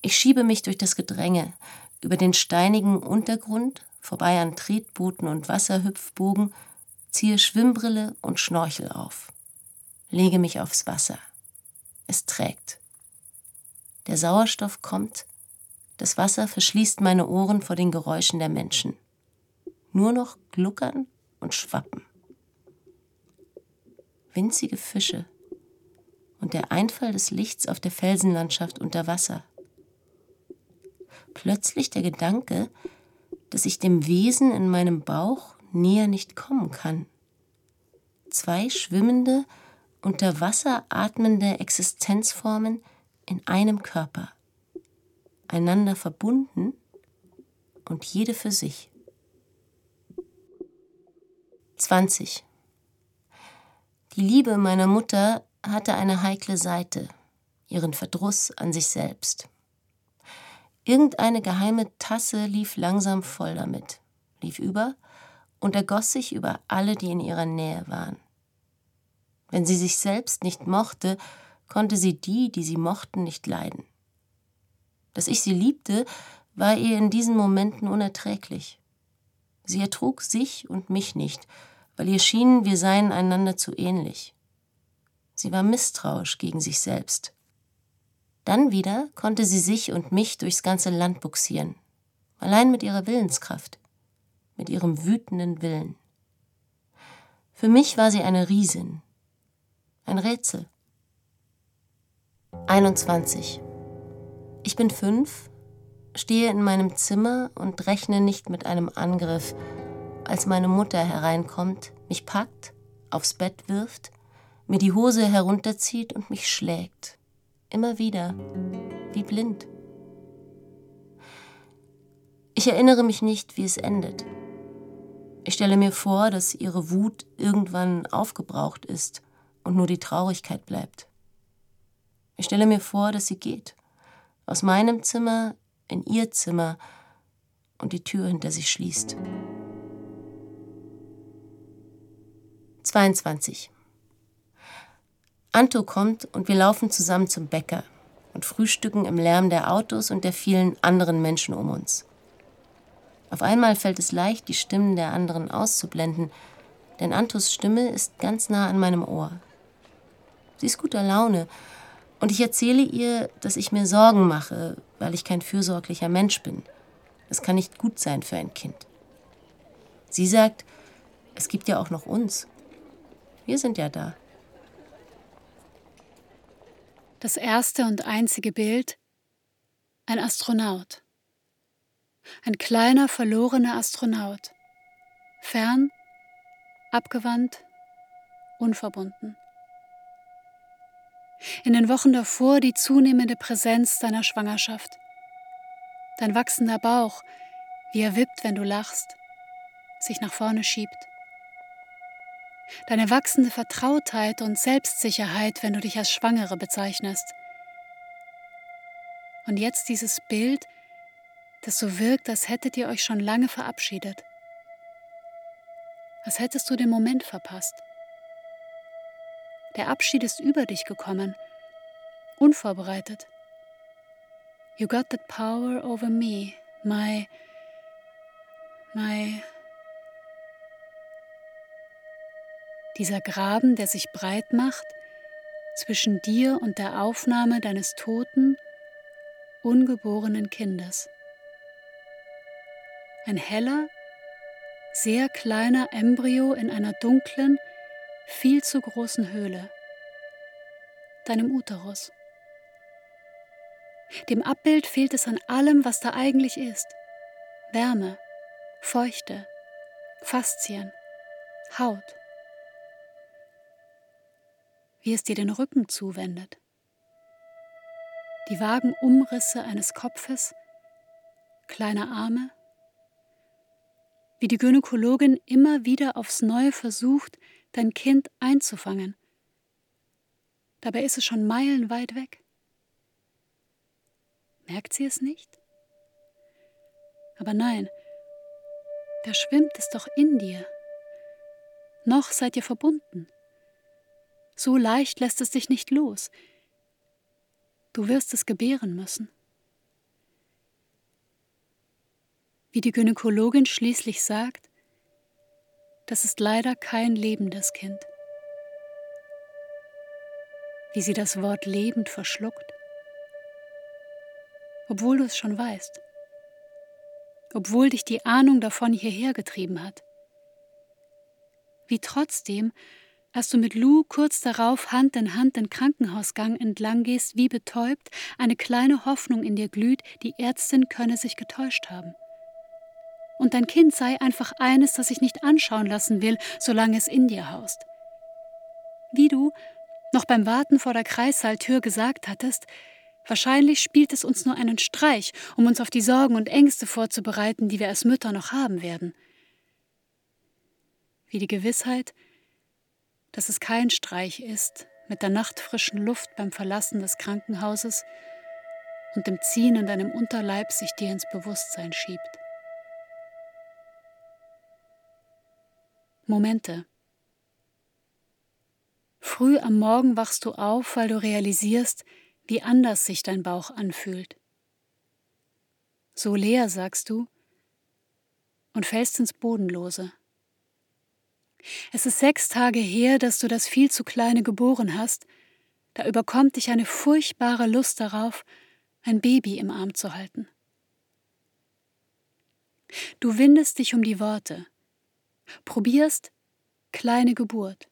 Ich schiebe mich durch das Gedränge, über den steinigen Untergrund, vorbei an Tretbooten und Wasserhüpfbogen, ziehe Schwimmbrille und Schnorchel auf, lege mich aufs Wasser. Es trägt. Der Sauerstoff kommt, das Wasser verschließt meine Ohren vor den Geräuschen der Menschen. Nur noch Gluckern und Schwappen. Winzige Fische und der Einfall des Lichts auf der Felsenlandschaft unter Wasser. Plötzlich der Gedanke, dass ich dem Wesen in meinem Bauch näher nicht kommen kann. Zwei schwimmende, unter Wasser atmende Existenzformen in einem Körper, einander verbunden und jede für sich. 20. Die Liebe meiner Mutter hatte eine heikle Seite, ihren Verdruss an sich selbst. Irgendeine geheime Tasse lief langsam voll damit, lief über und ergoss sich über alle, die in ihrer Nähe waren. Wenn sie sich selbst nicht mochte, konnte sie die, die sie mochten, nicht leiden. Dass ich sie liebte, war ihr in diesen Momenten unerträglich. Sie ertrug sich und mich nicht, weil ihr schien, wir seien einander zu ähnlich. Sie war misstrauisch gegen sich selbst. Dann wieder konnte sie sich und mich durchs ganze Land buxieren, allein mit ihrer Willenskraft, mit ihrem wütenden Willen. Für mich war sie eine Riesin, ein Rätsel. 21. Ich bin fünf, stehe in meinem Zimmer und rechne nicht mit einem Angriff, als meine Mutter hereinkommt, mich packt, aufs Bett wirft, mir die Hose herunterzieht und mich schlägt. Immer wieder, wie blind. Ich erinnere mich nicht, wie es endet. Ich stelle mir vor, dass ihre Wut irgendwann aufgebraucht ist und nur die Traurigkeit bleibt. Ich stelle mir vor, dass sie geht. Aus meinem Zimmer in ihr Zimmer und die Tür hinter sich schließt. 22. Anto kommt und wir laufen zusammen zum Bäcker. und frühstücken im Lärm der Autos und der vielen anderen Menschen um uns. Auf einmal fällt es leicht, die Stimmen der anderen auszublenden, denn Antus Stimme ist ganz nah an meinem Ohr. Sie ist guter Laune und ich erzähle ihr, dass ich mir Sorgen mache, weil ich kein fürsorglicher Mensch bin. Das kann nicht gut sein für ein Kind. Sie sagt, es gibt ja auch noch uns. Wir sind ja da.
Das erste und einzige Bild ein Astronaut. Ein kleiner, verlorener Astronaut. Fern, abgewandt, unverbunden. In den Wochen davor die zunehmende Präsenz deiner Schwangerschaft. Dein wachsender Bauch, wie er wippt, wenn du lachst, sich nach vorne schiebt. Deine wachsende Vertrautheit und Selbstsicherheit, wenn du dich als Schwangere bezeichnest. Und jetzt dieses Bild, das so wirkt, als hättet ihr euch schon lange verabschiedet. Als hättest du den Moment verpasst. Der Abschied ist über dich gekommen, unvorbereitet. You got that power over me, my, my. Dieser Graben, der sich breit macht zwischen dir und der Aufnahme deines toten, ungeborenen Kindes. Ein heller, sehr kleiner Embryo in einer dunklen, viel zu großen Höhle, deinem Uterus. Dem Abbild fehlt es an allem, was da eigentlich ist. Wärme, Feuchte, Faszien, Haut. Wie es dir den Rücken zuwendet. Die vagen Umrisse eines Kopfes, kleiner Arme, wie die Gynäkologin immer wieder aufs Neue versucht, dein Kind einzufangen. Dabei ist es schon meilenweit weg. Merkt sie es nicht? Aber nein, da schwimmt es doch in dir. Noch seid ihr verbunden. So leicht lässt es dich nicht los. Du wirst es gebären müssen. Wie die Gynäkologin schließlich sagt, das ist leider kein lebendes Kind. Wie sie das Wort lebend verschluckt, obwohl du es schon weißt, obwohl dich die Ahnung davon hierher getrieben hat. Wie trotzdem, als du mit Lou kurz darauf Hand in Hand den Krankenhausgang entlang gehst, wie betäubt, eine kleine Hoffnung in dir glüht, die Ärztin könne sich getäuscht haben und dein Kind sei einfach eines, das sich nicht anschauen lassen will, solange es in dir haust. Wie du noch beim Warten vor der Kreissaaltür gesagt hattest, wahrscheinlich spielt es uns nur einen Streich, um uns auf die Sorgen und Ängste vorzubereiten, die wir als Mütter noch haben werden. Wie die Gewissheit, dass es kein Streich ist, mit der nachtfrischen Luft beim Verlassen des Krankenhauses und dem Ziehen in deinem Unterleib sich dir ins Bewusstsein schiebt. Momente. Früh am Morgen wachst du auf, weil du realisierst, wie anders sich dein Bauch anfühlt. So leer, sagst du, und fällst ins Bodenlose. Es ist sechs Tage her, dass du das viel zu kleine geboren hast, da überkommt dich eine furchtbare Lust darauf, ein Baby im Arm zu halten. Du windest dich um die Worte, Probierst kleine Geburt.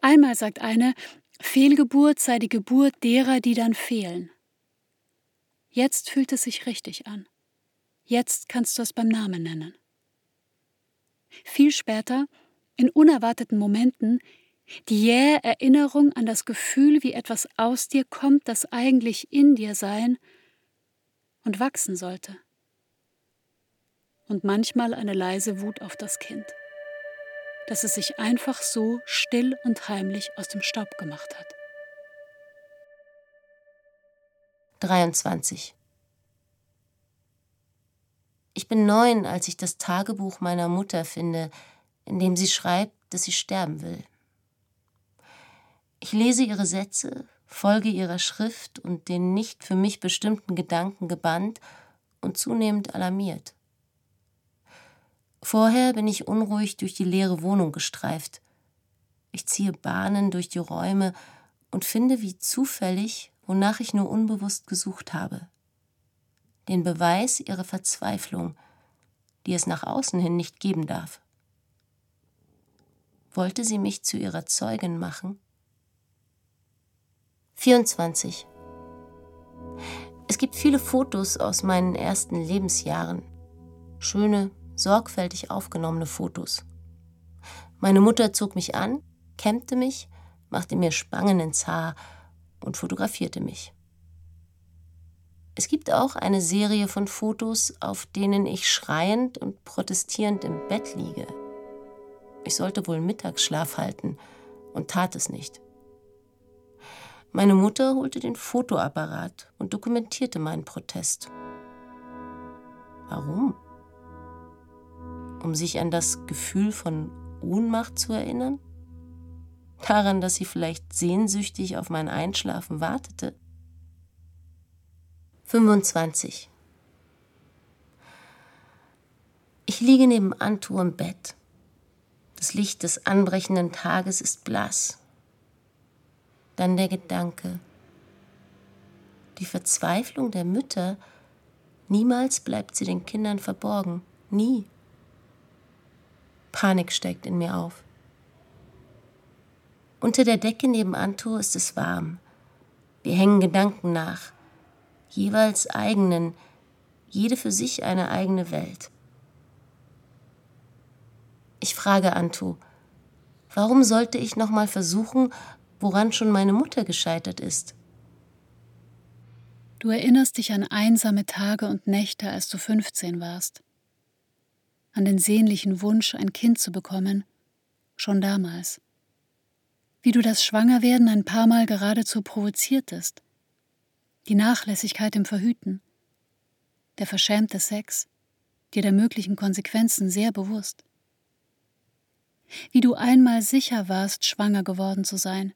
Einmal sagt eine, Fehlgeburt sei die Geburt derer, die dann fehlen. Jetzt fühlt es sich richtig an. Jetzt kannst du es beim Namen nennen. Viel später, in unerwarteten Momenten, die jähe Erinnerung an das Gefühl, wie etwas aus dir kommt, das eigentlich in dir sein und wachsen sollte und manchmal eine leise Wut auf das Kind, dass es sich einfach so still und heimlich aus dem Staub gemacht hat.
23. Ich bin neun, als ich das Tagebuch meiner Mutter finde, in dem sie schreibt, dass sie sterben will. Ich lese ihre Sätze, folge ihrer Schrift und den nicht für mich bestimmten Gedanken gebannt und zunehmend alarmiert. Vorher bin ich unruhig durch die leere Wohnung gestreift. Ich ziehe Bahnen durch die Räume und finde wie zufällig, wonach ich nur unbewusst gesucht habe. Den Beweis ihrer Verzweiflung, die es nach außen hin nicht geben darf. Wollte sie mich zu ihrer Zeugin machen? 24. Es gibt viele Fotos aus meinen ersten Lebensjahren. Schöne, sorgfältig aufgenommene Fotos. Meine Mutter zog mich an, kämmte mich, machte mir Spangen ins Haar und fotografierte mich. Es gibt auch eine Serie von Fotos, auf denen ich schreiend und protestierend im Bett liege. Ich sollte wohl Mittagsschlaf halten und tat es nicht. Meine Mutter holte den Fotoapparat und dokumentierte meinen Protest. Warum? Um sich an das Gefühl von Ohnmacht zu erinnern? Daran, dass sie vielleicht sehnsüchtig auf mein Einschlafen wartete? 25. Ich liege neben Anto im Bett. Das Licht des anbrechenden Tages ist blass dann der Gedanke. Die Verzweiflung der Mütter, niemals bleibt sie den Kindern verborgen, nie. Panik steigt in mir auf. Unter der Decke neben Anto ist es warm. Wir hängen Gedanken nach, jeweils eigenen, jede für sich eine eigene Welt. Ich frage Anto, warum sollte ich noch mal versuchen, woran schon meine Mutter gescheitert ist.
Du erinnerst dich an einsame Tage und Nächte, als du 15 warst. An den sehnlichen Wunsch, ein Kind zu bekommen, schon damals. Wie du das Schwangerwerden ein paar Mal geradezu provoziertest. Die Nachlässigkeit im Verhüten. Der verschämte Sex, dir der möglichen Konsequenzen sehr bewusst. Wie du einmal sicher warst, schwanger geworden zu sein.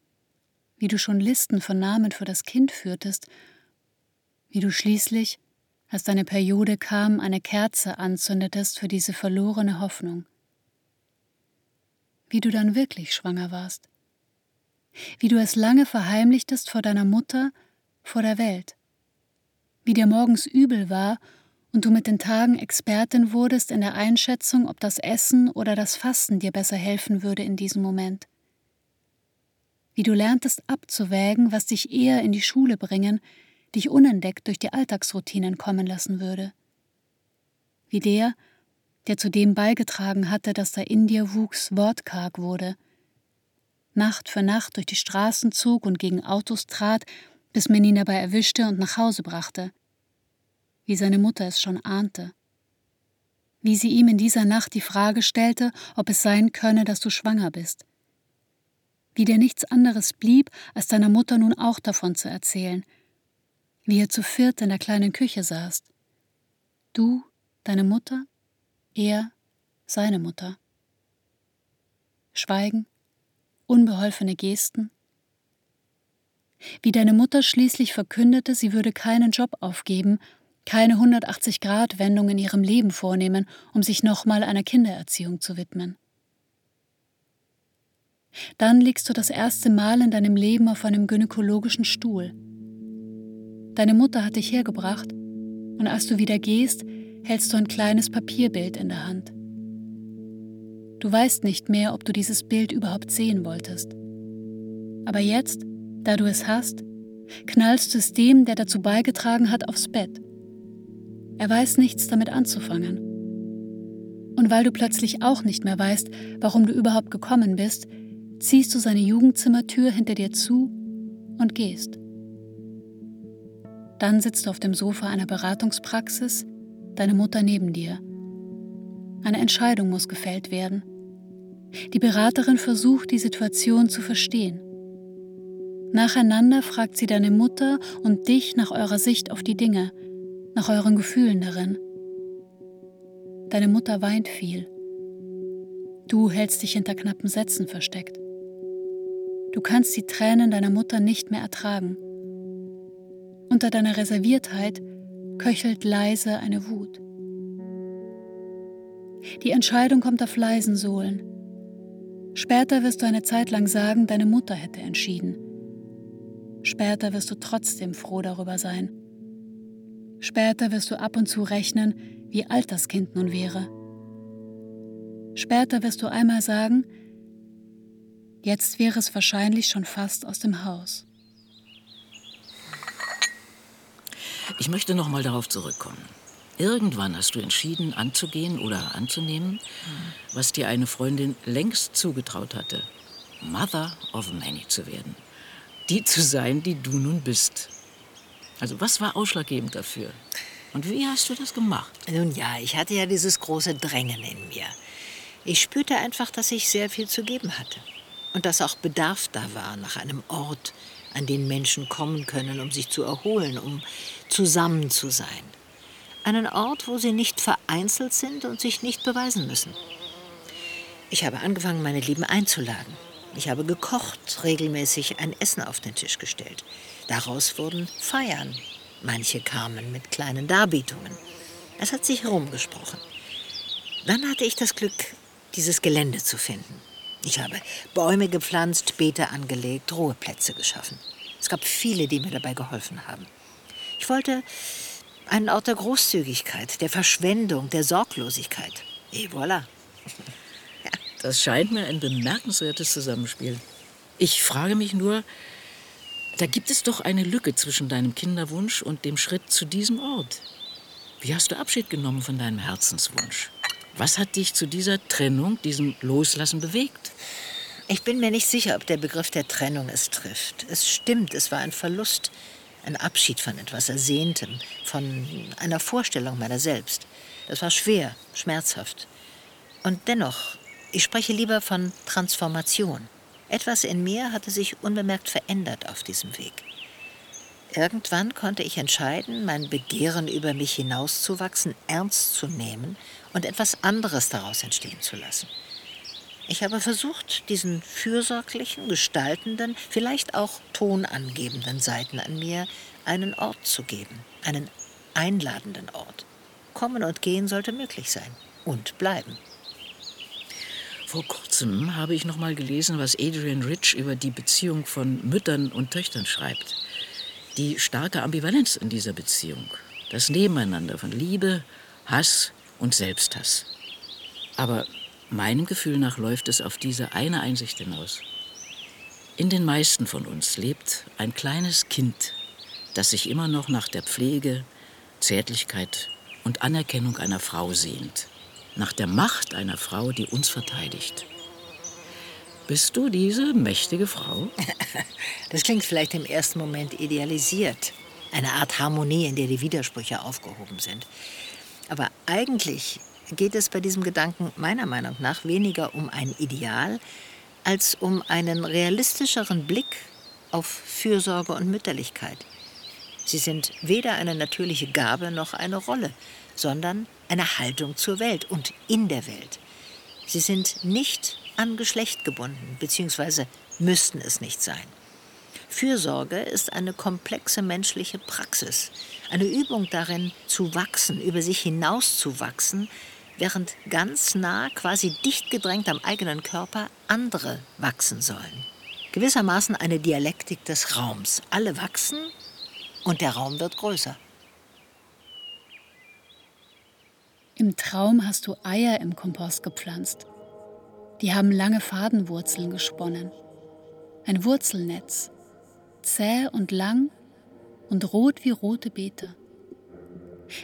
Wie du schon Listen von Namen für das Kind führtest, wie du schließlich, als deine Periode kam, eine Kerze anzündetest für diese verlorene Hoffnung, wie du dann wirklich schwanger warst, wie du es lange verheimlichtest vor deiner Mutter, vor der Welt, wie dir morgens übel war und du mit den Tagen Expertin wurdest in der Einschätzung, ob das Essen oder das Fasten dir besser helfen würde in diesem Moment. Wie du lerntest abzuwägen, was dich eher in die Schule bringen, dich unentdeckt durch die Alltagsroutinen kommen lassen würde. Wie der, der zu dem beigetragen hatte, dass der in dir wuchs, wortkarg wurde, Nacht für Nacht durch die Straßen zog und gegen Autos trat, bis man ihn dabei erwischte und nach Hause brachte, wie seine Mutter es schon ahnte, wie sie ihm in dieser Nacht die Frage stellte, ob es sein könne, dass du schwanger bist, wie dir nichts anderes blieb, als deiner Mutter nun auch davon zu erzählen, wie ihr zu viert in der kleinen Küche saßt. Du, deine Mutter, er, seine Mutter. Schweigen, unbeholfene Gesten. Wie deine Mutter schließlich verkündete, sie würde keinen Job aufgeben, keine 180-Grad-Wendung in ihrem Leben vornehmen, um sich nochmal einer Kindererziehung zu widmen. Dann liegst du das erste Mal in deinem Leben auf einem gynäkologischen Stuhl. Deine Mutter hat dich hergebracht und als du wieder gehst, hältst du ein kleines Papierbild in der Hand. Du weißt nicht mehr, ob du dieses Bild überhaupt sehen wolltest. Aber jetzt, da du es hast, knallst du es dem, der dazu beigetragen hat, aufs Bett. Er weiß nichts damit anzufangen. Und weil du plötzlich auch nicht mehr weißt, warum du überhaupt gekommen bist, ziehst du seine Jugendzimmertür hinter dir zu und gehst. Dann sitzt du auf dem Sofa einer Beratungspraxis, deine Mutter neben dir. Eine Entscheidung muss gefällt werden. Die Beraterin versucht, die Situation zu verstehen. Nacheinander fragt sie deine Mutter und dich nach eurer Sicht auf die Dinge, nach euren Gefühlen darin. Deine Mutter weint viel. Du hältst dich hinter knappen Sätzen versteckt. Du kannst die Tränen deiner Mutter nicht mehr ertragen. Unter deiner Reserviertheit köchelt leise eine Wut. Die Entscheidung kommt auf leisen Sohlen. Später wirst du eine Zeit lang sagen, deine Mutter hätte entschieden. Später wirst du trotzdem froh darüber sein. Später wirst du ab und zu rechnen, wie alt das Kind nun wäre. Später wirst du einmal sagen, jetzt wäre es wahrscheinlich schon fast aus dem Haus.
Ich möchte noch mal darauf zurückkommen. Irgendwann hast du entschieden, anzugehen oder anzunehmen, was dir eine Freundin längst zugetraut hatte. Mother of Many zu werden. Die zu sein, die du nun bist. Also was war ausschlaggebend dafür? Und wie hast du das gemacht?
Nun ja, ich hatte ja dieses große Drängen in mir. Ich spürte einfach, dass ich sehr viel zu geben hatte. Und dass auch Bedarf da war nach einem Ort, an den Menschen kommen können, um sich zu erholen, um zusammen zu sein. Einen Ort, wo sie nicht vereinzelt sind und sich nicht beweisen müssen. Ich habe angefangen, meine Lieben einzuladen. Ich habe gekocht, regelmäßig ein Essen auf den Tisch gestellt. Daraus wurden Feiern. Manche kamen mit kleinen Darbietungen. Es hat sich herumgesprochen. Dann hatte ich das Glück, dieses Gelände zu finden. Ich habe Bäume gepflanzt, Beete angelegt, Ruheplätze geschaffen. Es gab viele, die mir dabei geholfen haben. Ich wollte einen Ort der Großzügigkeit, der Verschwendung, der Sorglosigkeit. Et voilà.
Das scheint mir ein bemerkenswertes Zusammenspiel. Ich frage mich nur, da gibt es doch eine Lücke zwischen deinem Kinderwunsch und dem Schritt zu diesem Ort. Wie hast du Abschied genommen von deinem Herzenswunsch? Was hat dich zu dieser Trennung, diesem Loslassen bewegt?
Ich bin mir nicht sicher, ob der Begriff der Trennung es trifft. Es stimmt, es war ein Verlust, ein Abschied von etwas Ersehntem, von einer Vorstellung meiner selbst. Das war schwer, schmerzhaft. Und dennoch, ich spreche lieber von Transformation. Etwas in mir hatte sich unbemerkt verändert auf diesem Weg. Irgendwann konnte ich entscheiden, mein Begehren über mich hinauszuwachsen ernst zu nehmen und etwas anderes daraus entstehen zu lassen. Ich habe versucht, diesen fürsorglichen, gestaltenden, vielleicht auch tonangebenden Seiten an mir einen Ort zu geben, einen einladenden Ort. Kommen und gehen sollte möglich sein und bleiben.
Vor kurzem habe ich noch mal gelesen, was Adrian Rich über die Beziehung von Müttern und Töchtern schreibt. Die starke Ambivalenz in dieser Beziehung, das Nebeneinander von Liebe, Hass und Selbsthass. Aber meinem Gefühl nach läuft es auf diese eine Einsicht hinaus. In den meisten von uns lebt ein kleines Kind, das sich immer noch nach der Pflege, Zärtlichkeit und Anerkennung einer Frau sehnt. Nach der Macht einer Frau, die uns verteidigt. Bist du diese mächtige Frau?
Das klingt vielleicht im ersten Moment idealisiert. Eine Art Harmonie, in der die Widersprüche aufgehoben sind. Aber eigentlich geht es bei diesem Gedanken meiner Meinung nach weniger um ein Ideal als um einen realistischeren Blick auf Fürsorge und Mütterlichkeit. Sie sind weder eine natürliche Gabe noch eine Rolle, sondern eine Haltung zur Welt und in der Welt. Sie sind nicht an Geschlecht gebunden, beziehungsweise müssten es nicht sein. Fürsorge ist eine komplexe menschliche Praxis, eine Übung darin zu wachsen, über sich hinaus zu wachsen, während ganz nah, quasi dicht gedrängt am eigenen Körper andere wachsen sollen. Gewissermaßen eine Dialektik des Raums. Alle wachsen und der Raum wird größer.
Im Traum hast du Eier im Kompost gepflanzt. Die haben lange Fadenwurzeln gesponnen. Ein Wurzelnetz, zäh und lang und rot wie rote Beete.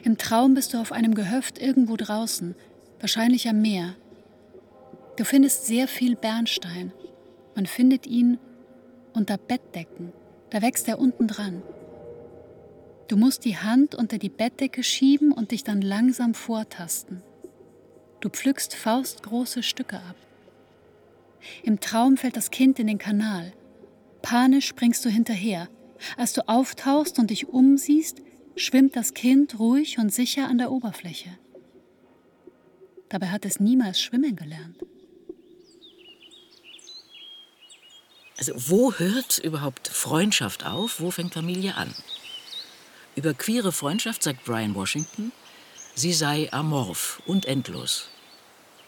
Im Traum bist du auf einem Gehöft irgendwo draußen, wahrscheinlich am Meer. Du findest sehr viel Bernstein. Man findet ihn unter Bettdecken. Da wächst er unten dran. Du musst die Hand unter die Bettdecke schieben und dich dann langsam vortasten. Du pflückst faustgroße Stücke ab. Im Traum fällt das Kind in den Kanal. Panisch springst du hinterher. Als du auftauchst und dich umsiehst, schwimmt das Kind ruhig und sicher an der Oberfläche. Dabei hat es niemals schwimmen gelernt.
Also wo hört überhaupt Freundschaft auf? Wo fängt Familie an? Über queere Freundschaft sagt Brian Washington, sie sei amorph und endlos.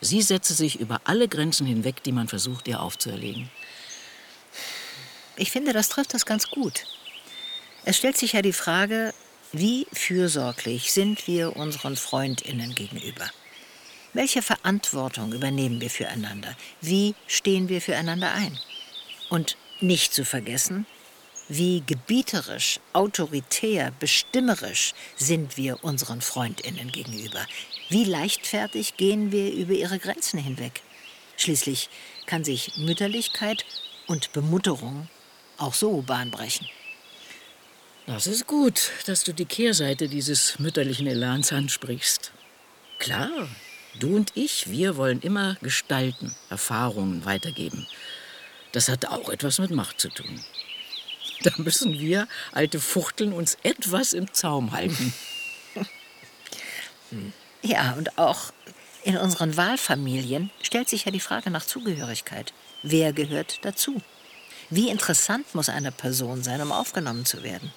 Sie setze sich über alle Grenzen hinweg, die man versucht, ihr aufzuerlegen.
Ich finde, das trifft das ganz gut. Es stellt sich ja die Frage, wie fürsorglich sind wir unseren Freundinnen gegenüber? Welche Verantwortung übernehmen wir füreinander? Wie stehen wir füreinander ein? Und nicht zu vergessen, wie gebieterisch, autoritär, bestimmerisch sind wir unseren Freundinnen gegenüber. Wie leichtfertig gehen wir über ihre Grenzen hinweg. Schließlich kann sich Mütterlichkeit und Bemutterung auch so bahnbrechen.
Das ist gut, dass du die Kehrseite dieses mütterlichen Elans ansprichst. Klar, du und ich, wir wollen immer gestalten, Erfahrungen weitergeben. Das hat auch etwas mit Macht zu tun. Da müssen wir, alte Fuchteln, uns etwas im Zaum halten.
Ja, und auch in unseren Wahlfamilien stellt sich ja die Frage nach Zugehörigkeit. Wer gehört dazu? Wie interessant muss eine Person sein, um aufgenommen zu werden?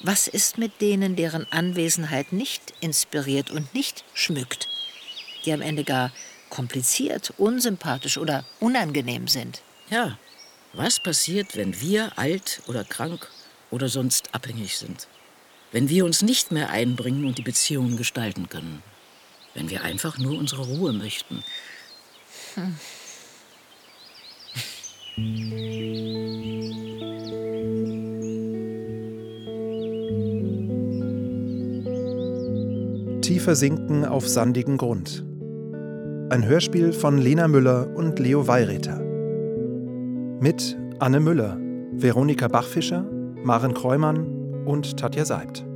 Was ist mit denen, deren Anwesenheit nicht inspiriert und nicht schmückt, die am Ende gar kompliziert, unsympathisch oder unangenehm sind?
Ja, was passiert, wenn wir alt oder krank oder sonst abhängig sind? Wenn wir uns nicht mehr einbringen und die Beziehungen gestalten können? Wenn wir einfach nur unsere Ruhe möchten? Hm.
Tiefer sinken auf sandigen Grund. Ein Hörspiel von Lena Müller und Leo Weireter. Mit Anne Müller, Veronika Bachfischer, Maren Kreumann und Tatja Seibt.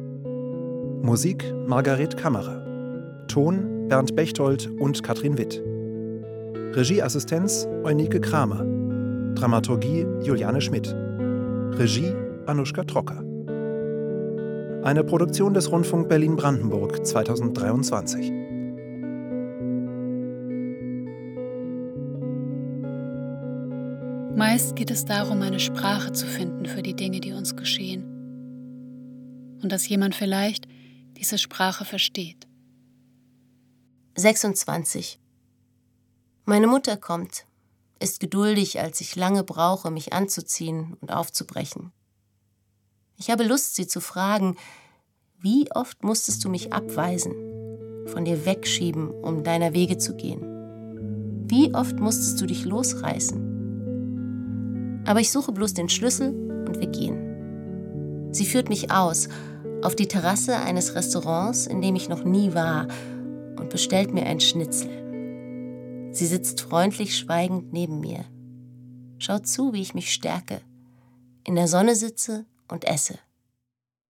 Musik Margaret Kammerer. Ton Bernd Bechtold und Katrin Witt. Regieassistenz Eunike Kramer. Dramaturgie Juliane Schmidt. Regie Anuschka Trocker. Eine Produktion des Rundfunk Berlin-Brandenburg 2023.
Meist geht es darum, eine Sprache zu finden für die Dinge, die uns geschehen. Und dass jemand vielleicht diese Sprache versteht.
26. Meine Mutter kommt, ist geduldig, als ich lange brauche, mich anzuziehen und aufzubrechen. Ich habe Lust, sie zu fragen, wie oft musstest du mich abweisen, von dir wegschieben, um deiner Wege zu gehen? Wie oft musstest du dich losreißen? Aber ich suche bloß den Schlüssel und wir gehen. Sie führt mich aus, auf die Terrasse eines Restaurants, in dem ich noch nie war, und bestellt mir ein Schnitzel. Sie sitzt freundlich schweigend neben mir. Schaut zu, wie ich mich stärke, in der Sonne sitze und esse.